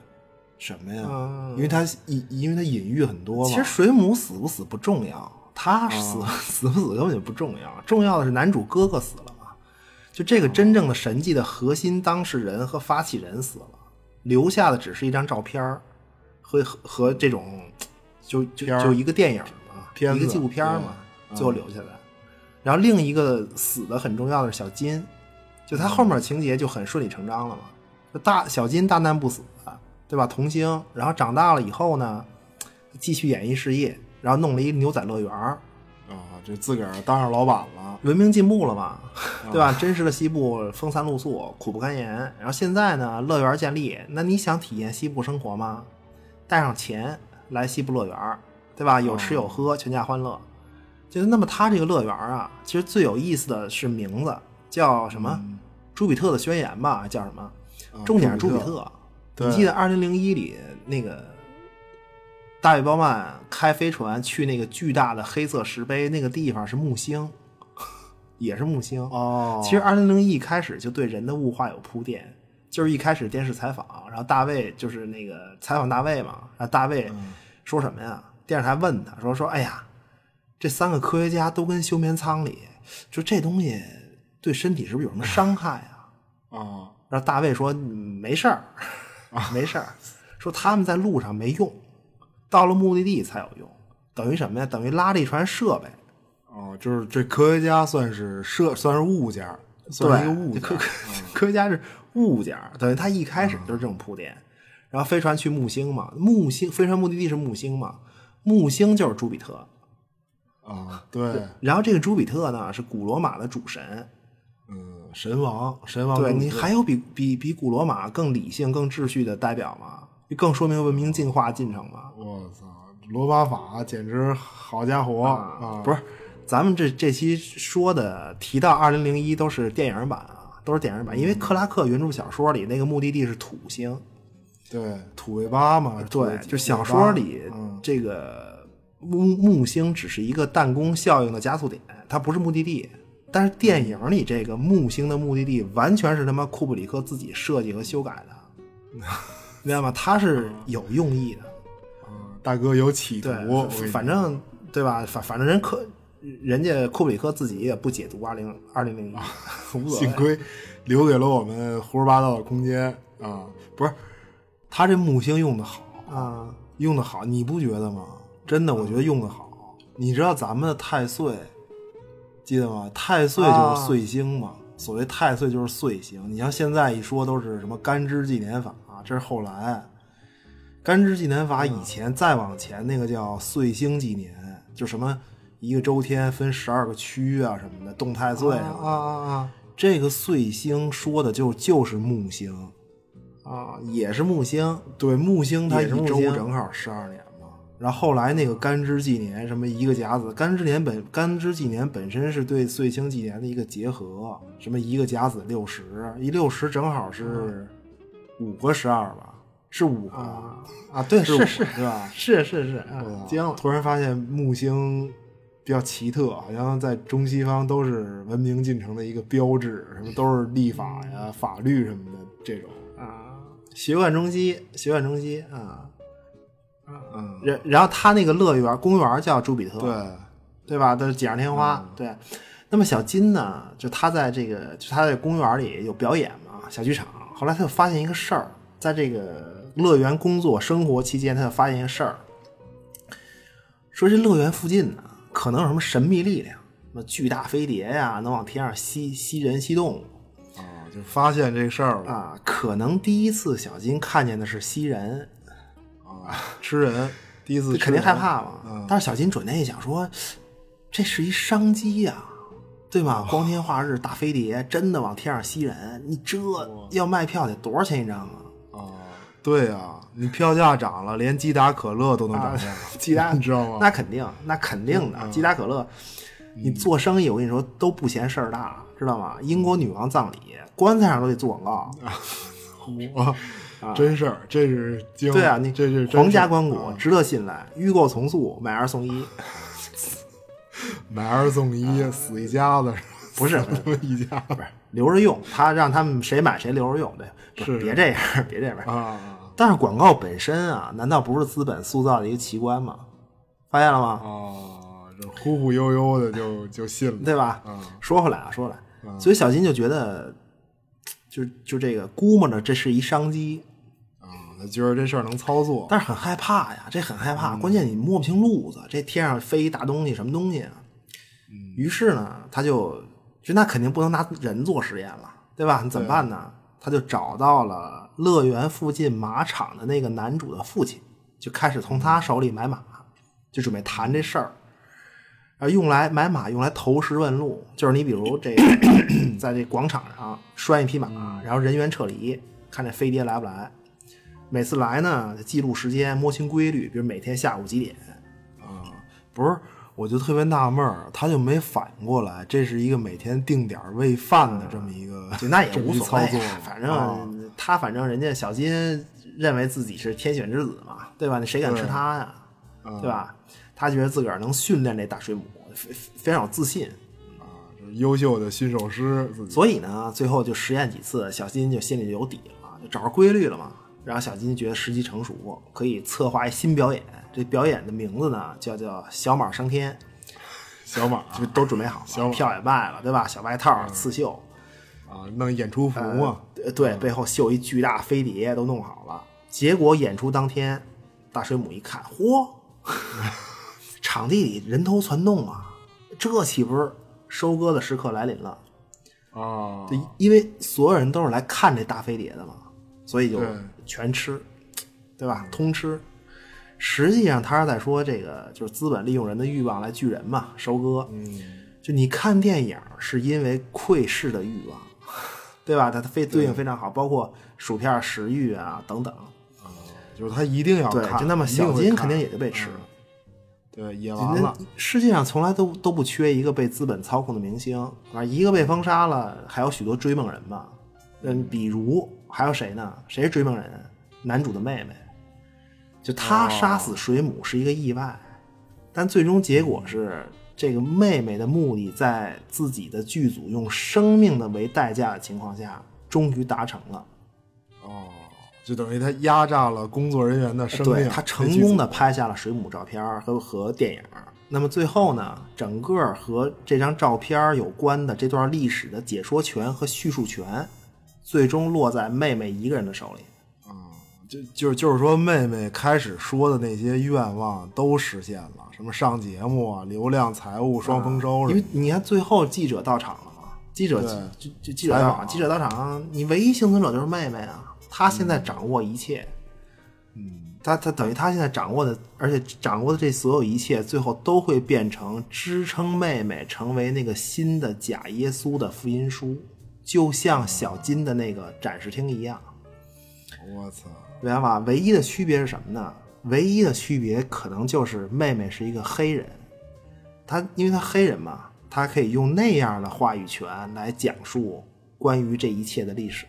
什么呀？嗯因为它隐因为它隐喻很多嘛。其实水母死不死不重要，他死、死不死根本就不重要，重要的是男主哥哥死了嘛。就这个真正的神迹的核心当事人和发起人死了，留下的只是一张照片儿和和和这种就就就一个电影嘛，一个纪录片儿嘛，对最后留下来。然后另一个死的很重要的是小金，就他后面情节就很顺理成章了嘛。就大小金大难不死，对吧？童星，然后长大了以后呢，继续演艺事业，然后弄了一牛仔乐园儿，啊，就自个儿当上老板了。文明进步了嘛，对吧？真实的西部风餐露宿，苦不堪言。然后现在呢，乐园建立，那你想体验西部生活吗？带上钱来西部乐园，对吧？有吃有喝，全家欢乐。就是那么，他这个乐园啊，其实最有意思的是名字叫什么？朱比特的宣言吧，叫什么？重点是朱比特。你记得二零零一里那个大卫鲍曼开飞船去那个巨大的黑色石碑那个地方是木星，也是木星哦。其实二零零一开始就对人的物化有铺垫，就是一开始电视采访，然后大卫就是那个采访大卫嘛，然后大卫说什么呀？电视台问他说说，哎呀，这三个科学家都跟休眠舱里，就这东西对身体是不是有什么伤害啊？啊，然后大卫说没事儿，没事儿，说他们在路上没用，到了目的地才有用，等于什么呀？等于拉了一船设备。哦，就是这科学家算是设，算是物件，算是一个物件。科科学家是物件，等于他一开始就是这种铺垫。然后飞船去木星嘛，木星飞船目的地是木星嘛，木星就是朱比特。啊，对。然后这个朱比特呢，是古罗马的主神。嗯，神王，神王。对你还有比比比古罗马更理性、更秩序的代表吗？更说明文明进化进程吗？我操，罗马法简直好家伙啊！不是，咱们这这期说的提到二零零一都是电影版啊，都是电影版，因为克拉克原著小说里那个目的地是土星，对，土卫八嘛，对，就小说里这个木木星只是一个弹弓效应的加速点，它不是目的地。但是电影里这个木星的目的地完全是他妈库布里克自己设计和修改的，明白吗？他是有用意的，大哥有企图，反正对吧？反反正人科，人家库布里克自己也不解读二零二零零一，幸亏留给了我们胡说八道的空间啊！不是，他这木星用的好啊，用的好，你不觉得吗？真的，我觉得用的好。你知道咱们的太岁？记得吗？太岁就是岁星嘛。所谓太岁就是岁星。你像现在一说都是什么干支纪年法，啊这是后来。干支纪年法以前再往前那个叫岁星纪年，就什么一个周天分十二个区啊什么的，动太岁什么的。啊啊啊！这个岁星说的就就是木星啊，也是木星。对，木星它一周正好十二年。然后后来那个干支纪年，什么一个甲子，干支年本干支纪年本身是对岁星纪年的一个结合，什么一个甲子六十，一六十正好是五个十二吧，是五个啊，对，是是是吧？是是是，惊了！突然发现木星比较奇特，好像在中西方都是文明进程的一个标志，什么都是立法呀、法律什么的这种啊，学贯中西，学贯中西啊。嗯，然然后他那个乐园公园叫朱比特，对对吧？都是锦上添花。对，那么小金呢？就他在这个，就他在公园里有表演嘛，小剧场。后来他就发现一个事儿，在这个乐园工作生活期间，他就发现一个事儿，说这乐园附近呢，可能有什么神秘力量，什么巨大飞碟呀，能往天上吸吸人吸动物。啊，就发现这事儿了啊。可能第一次小金看见的是吸人。吃人，第一次肯定害怕嘛。但是小金转念一想，说这是一商机呀，对吗？光天化日大飞碟真的往天上吸人，你这要卖票得多少钱一张啊？啊，对呀，你票价涨了，连吉达可乐都能涨价。吉达 你知道吗？那肯定，那肯定的。吉达可乐，你做生意，我跟你说都不嫌事儿大，知道吗？英国女王葬礼，棺材上都得做广告。我。真事儿，这是对啊，你这是皇家关谷，值得信赖。预购从速，买二送一，买二送一，死一家子，不是一家，不是留着用。他让他们谁买谁留着用，对，是别这样，别这样啊。但是广告本身啊，难道不是资本塑造的一个奇观吗？发现了吗？啊，这忽忽悠悠的就就信了，对吧？说回来啊，说回来，所以小金就觉得。就就这个估摸着这是一商机，觉得这事儿能操作，但是很害怕呀，这很害怕。关键你摸不清路子，这天上飞一大东西，什么东西啊？于是呢，他就就那肯定不能拿人做实验了，对吧？你怎么办呢？他就找到了乐园附近马场的那个男主的父亲，就开始从他手里买马，就准备谈这事儿。啊，用来买马，用来投石问路，就是你比如这个，在这广场上拴一匹马，然后人员撤离，看这飞碟来不来。每次来呢，记录时间，摸清规律，比如每天下午几点。啊，不是，我就特别纳闷儿，他就没反应过来，这是一个每天定点儿喂饭的这么一个，就那也无所谓，反啊正他反正人家小金认为自己是天选之子嘛，对吧？那谁敢吃他呀？嗯对吧？他觉得自个儿能训练这大水母，非非常有自信。是优秀的驯兽师。所以呢，最后就实验几次，小金就心里就有底了，就找着规律了嘛。然后小金觉得时机成熟，可以策划一新表演。这表演的名字呢，叫叫小马升天，小马 就都准备好了，小票也卖了，对吧？小外套、刺绣，啊，弄演出服嘛，呃对，背后绣一巨大飞碟都弄好了。结果演出当天，大水母一看，嚯，场地里人头攒动啊，这岂不是收割的时刻来临了？啊，对，因为所有人都是来看这大飞碟的嘛，所以就对全吃，对吧？通吃。实际上他是在说这个，就是资本利用人的欲望来聚人嘛，收割。嗯，就你看电影是因为窥视的欲望，对吧？它它非对应非常好，包括薯片食欲啊等等。就是他一定要对，看，就那么小金肯定也就被吃了。嗯对，也完了，世界上从来都都不缺一个被资本操控的明星啊，一个被封杀了，还有许多追梦人嘛。嗯，比如还有谁呢？谁是追梦人？男主的妹妹，就他哦杀死水母是一个意外，但最终结果是这个妹妹的目的在自己的剧组用生命的为代价的情况下，终于达成了。哦，就等于他压榨了工作人员的生命，对他成功的拍下了水母照片和和电影。那么最后呢，整个和这张照片有关的这段历史的解说权和叙述权，最终落在妹妹一个人的手里。就就就是说，妹妹开始说的那些愿望都实现了，什么上节目啊、流量、财务双丰收因为你看最后记者到场了嘛，记者就就记者到场，记者到场，你唯一幸存者就是妹妹啊，她现在掌握一切。嗯，她她等于她现在掌握的，而且掌握的这所有一切，最后都会变成支撑妹妹成为那个新的假耶稣的福音书，就像小金的那个展示厅一样。我操，明白吧？唯一的区别是什么呢？唯一的区别可能就是妹妹是一个黑人，她因为她黑人嘛，她可以用那样的话语权来讲述关于这一切的历史。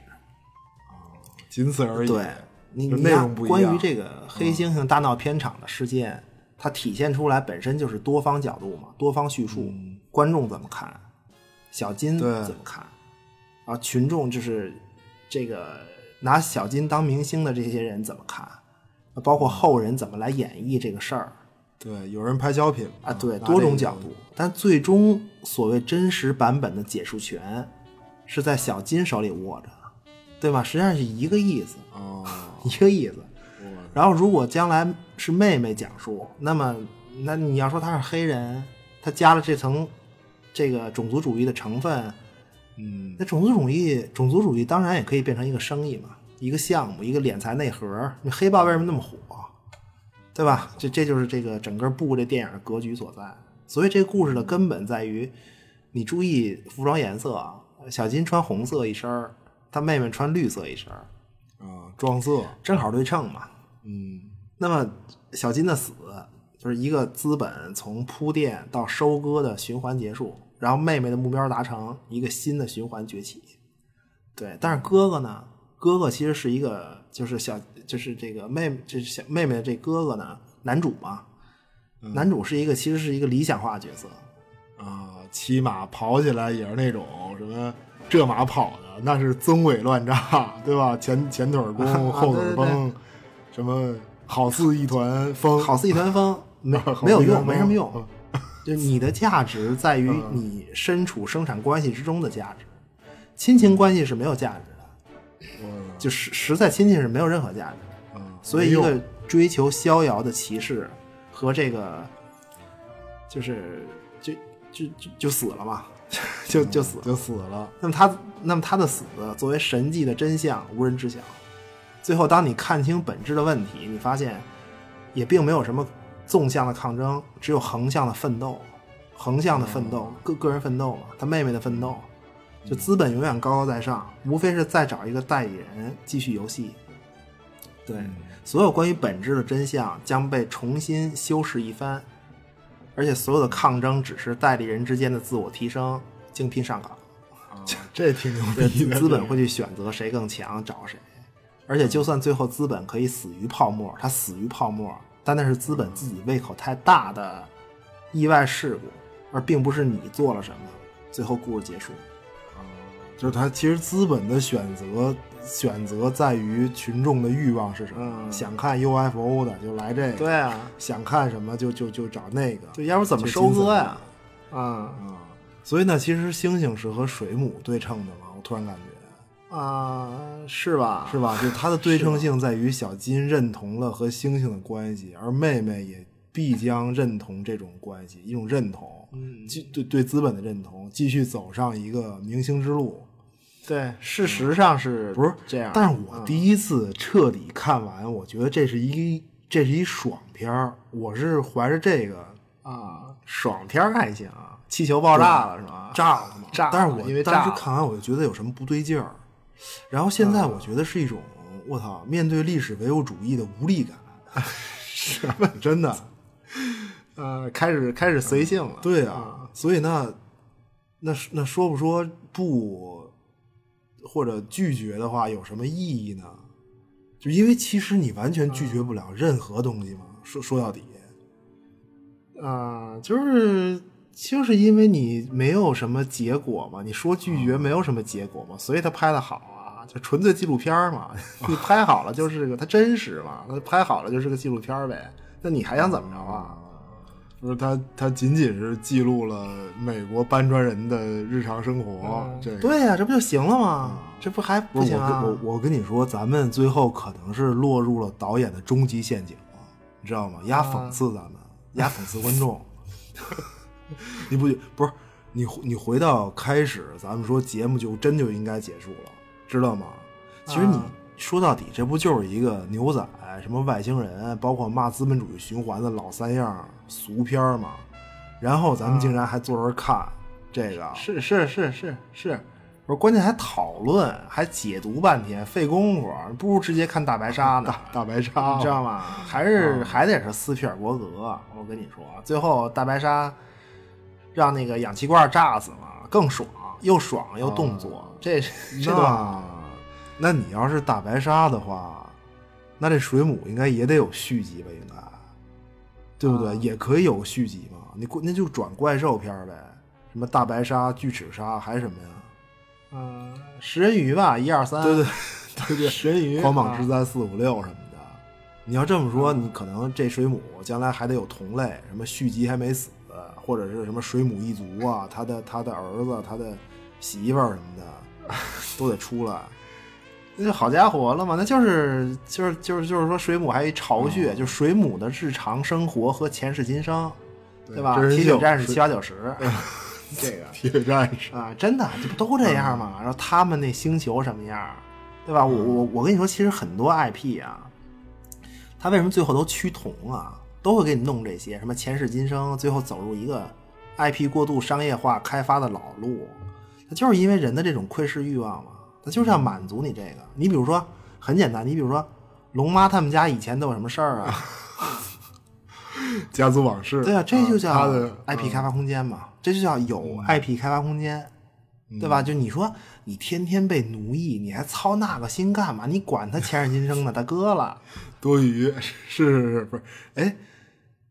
仅此而已。对你就内容不一样关于这个黑猩猩大闹片场的事件，它体现出来本身就是多方角度嘛，多方叙述，观众怎么看，小金怎么看，然后群众就是这个拿小金当明星的这些人怎么看，包括后人怎么来演绎这个事儿对，有人拍小品啊，对，多种角度，但最终所谓真实版本的解述权是在小金手里握着，对吧？实际上是一个意思。哦，一个意思。然后，如果将来是妹妹讲述，那么，那你要说她是黑人，她加了这层这个种族主义的成分，嗯，那种族主义，种族主义当然也可以变成一个生意嘛，一个项目，一个敛财内核。那黑豹为什么那么火，对吧？这这就是这个整个布这电影的格局所在。所以这个故事的根本在于，你注意服装颜色啊，小金穿红色一身儿，他妹妹穿绿色一身儿，啊，撞色，正好对称嘛。嗯，那么小金的死就是一个资本从铺垫到收割的循环结束，然后妹妹的目标达成，一个新的循环崛起。对，但是哥哥呢？哥哥其实是一个，就是小，就是这个妹，就是小妹妹的这哥哥呢，男主嘛，男主是一个，其实是一个理想化角色。啊，骑马跑起来也是那种什么这马跑的，那是增尾乱炸，对吧？前前腿儿弓，后腿儿对对崩，什么好似一团风，好似一团风，没 没有用，没什么用。就你的价值在于你身处生产关系之中的价值，亲情关系是没有价值的。就实实在亲戚是没有任何价值所以一个追求逍遥的骑士和这个，就是就就就就死了嘛，就就死。就死了。那么他，那么他的死作为神迹的真相，无人知晓。最后，当你看清本质的问题，你发现也并没有什么纵向的抗争，只有横向的奋斗，横向的奋斗，个个人奋斗嘛，他妹妹的奋斗，就资本永远高高在上，无非是再找一个代理人继续游戏。对，所有关于本质的真相将被重新修饰一番，而且所有的抗争只是代理人之间的自我提升，竞拼上岗。这挺牛，逼的。资本会去选择谁更强，找谁。而且，就算最后资本可以死于泡沫，它死于泡沫，但那是资本自己胃口太大的意外事故，而并不是你做了什么。最后故事结束。就是他其实资本的选择选择在于群众的欲望是什么，嗯想看 UFO 的就来这个，对啊，想看什么就就就找那个，对要不怎么收割呀？啊啊。所以呢，其实星星是和水母对称的嘛，我突然感觉啊，是吧？是吧？就它的对称性在于小金认同了和星星的关系，而妹妹也必将认同这种关系，一种认同，嗯继对对资本的认同，继续走上一个明星之路。对，事实上是不是这样。但是我嗯第一次彻底看完，我觉得这是一这是一爽片儿，我是怀着这个啊，爽片儿还行，气球爆炸了是吧？炸了嘛，炸了但是我因为当时看完我就觉得有什么不对劲儿，然后现在我觉得是一种我操，面对历史唯物主义的无力感，是真的，呃，开始开始随性了。对啊，所以那那那说不说不或者拒绝的话有什么意义呢？就因为其实你完全拒绝不了任何东西嘛，说说到底。啊、就是就是因为你没有什么结果嘛，你说拒绝没有什么结果嘛，所以他拍的好啊，就纯粹纪录片儿嘛，你拍好了就是个，它真实嘛，它拍好了就是个纪录片儿呗，那你还想怎么着啊？不是他，他仅仅是记录了美国搬砖人的日常生活。这个对呀、这不就行了吗？这不还不行啊？跟我我跟你说，咱们最后可能是落入了导演的终极陷阱，你知道吗？压讽刺咱们，压讽刺观众。你不不是你你回到开始，咱们说节目就真就应该结束了，知道吗？其实你啊说到底，这不就是一个牛仔什么外星人，包括骂资本主义循环的老三样俗片吗？然后咱们竟然还坐这儿看这个，是是是是是，不是关键还讨论，还解读半天，费功夫，不如直接看大白鲨呢。大白鲨，你知道吗？还是、还得是斯皮尔伯格。我跟你说，最后大白鲨让那个氧气罐炸死了，更爽，又爽又动作，这这都那那你要是大白鲨的话，那这水母应该也得有续集吧？应该，对不对？啊也可以有续集嘛？你过那就转怪兽片儿呗，什么大白鲨、巨齿鲨还是什么呀？嗯、食人鱼吧，一二三，对对 对对，食人鱼，狂蟒之啊灾四五六什么的。你要这么说，你可能这水母将来还得有同类，什么续集还没死，或者是什么水母一族啊，他的他的儿子、他的媳妇儿什么的，都得出来。那就好家伙了嘛，那就是就是就是就是说，水母还有一巢穴，就水母的日常生活和前世今生，对吧？铁血战士七八九十，这个铁血战士，啊，真的，这不都这样吗？然后他们那星球什么样，对吧？我我我跟你说，其实很多 IP 啊，它为什么最后都趋同啊？都会给你弄这些什么前世今生，最后走入一个 IP 过度商业化开发的老路，它就是因为人的这种窥视欲望嘛，他就是要满足你这个。你比如说，很简单，你比如说龙妈他们家以前都有什么事儿啊？家族往事，对啊，这就他叫的 IP 开发空间嘛，这就叫有 IP 开发空间，对吧？就你说你天天被奴役，你还操那个心干嘛？你管他前世今生呢，大哥了。多余，是是是，不是？哎，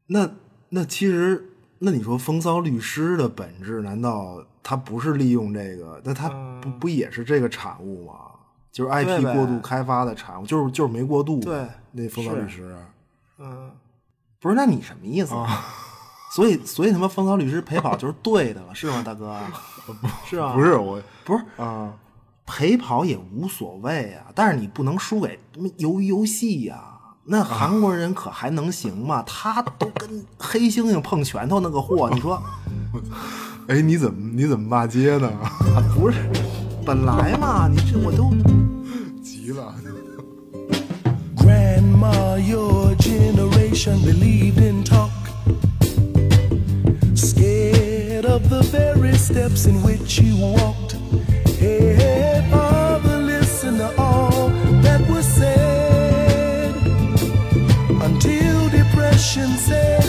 那那其实，那你说风骚律师的本质，难道他不是利用这个？那他不、不也是这个产物吗？就是 IP 过度开发的产物，就是就是没过度。对那风骚律师，嗯，不是，那你什么意思？啊 所以，所以他妈风骚律师陪跑就是对的了，是吗，大哥？是啊？不是我不是啊，陪跑也无所谓啊，但是你不能输给他妈鱿鱼游戏呀、那韩国人可还能行吗？他都跟黑猩猩碰拳头那个货，你说 哎，你怎么你怎么骂街呢？啊，不是，本来嘛，你这我都急了。 Grandma, your generation believed in talk. Scared of the very steps in which you walked. Hey, father, listen to all that was said. Until depression set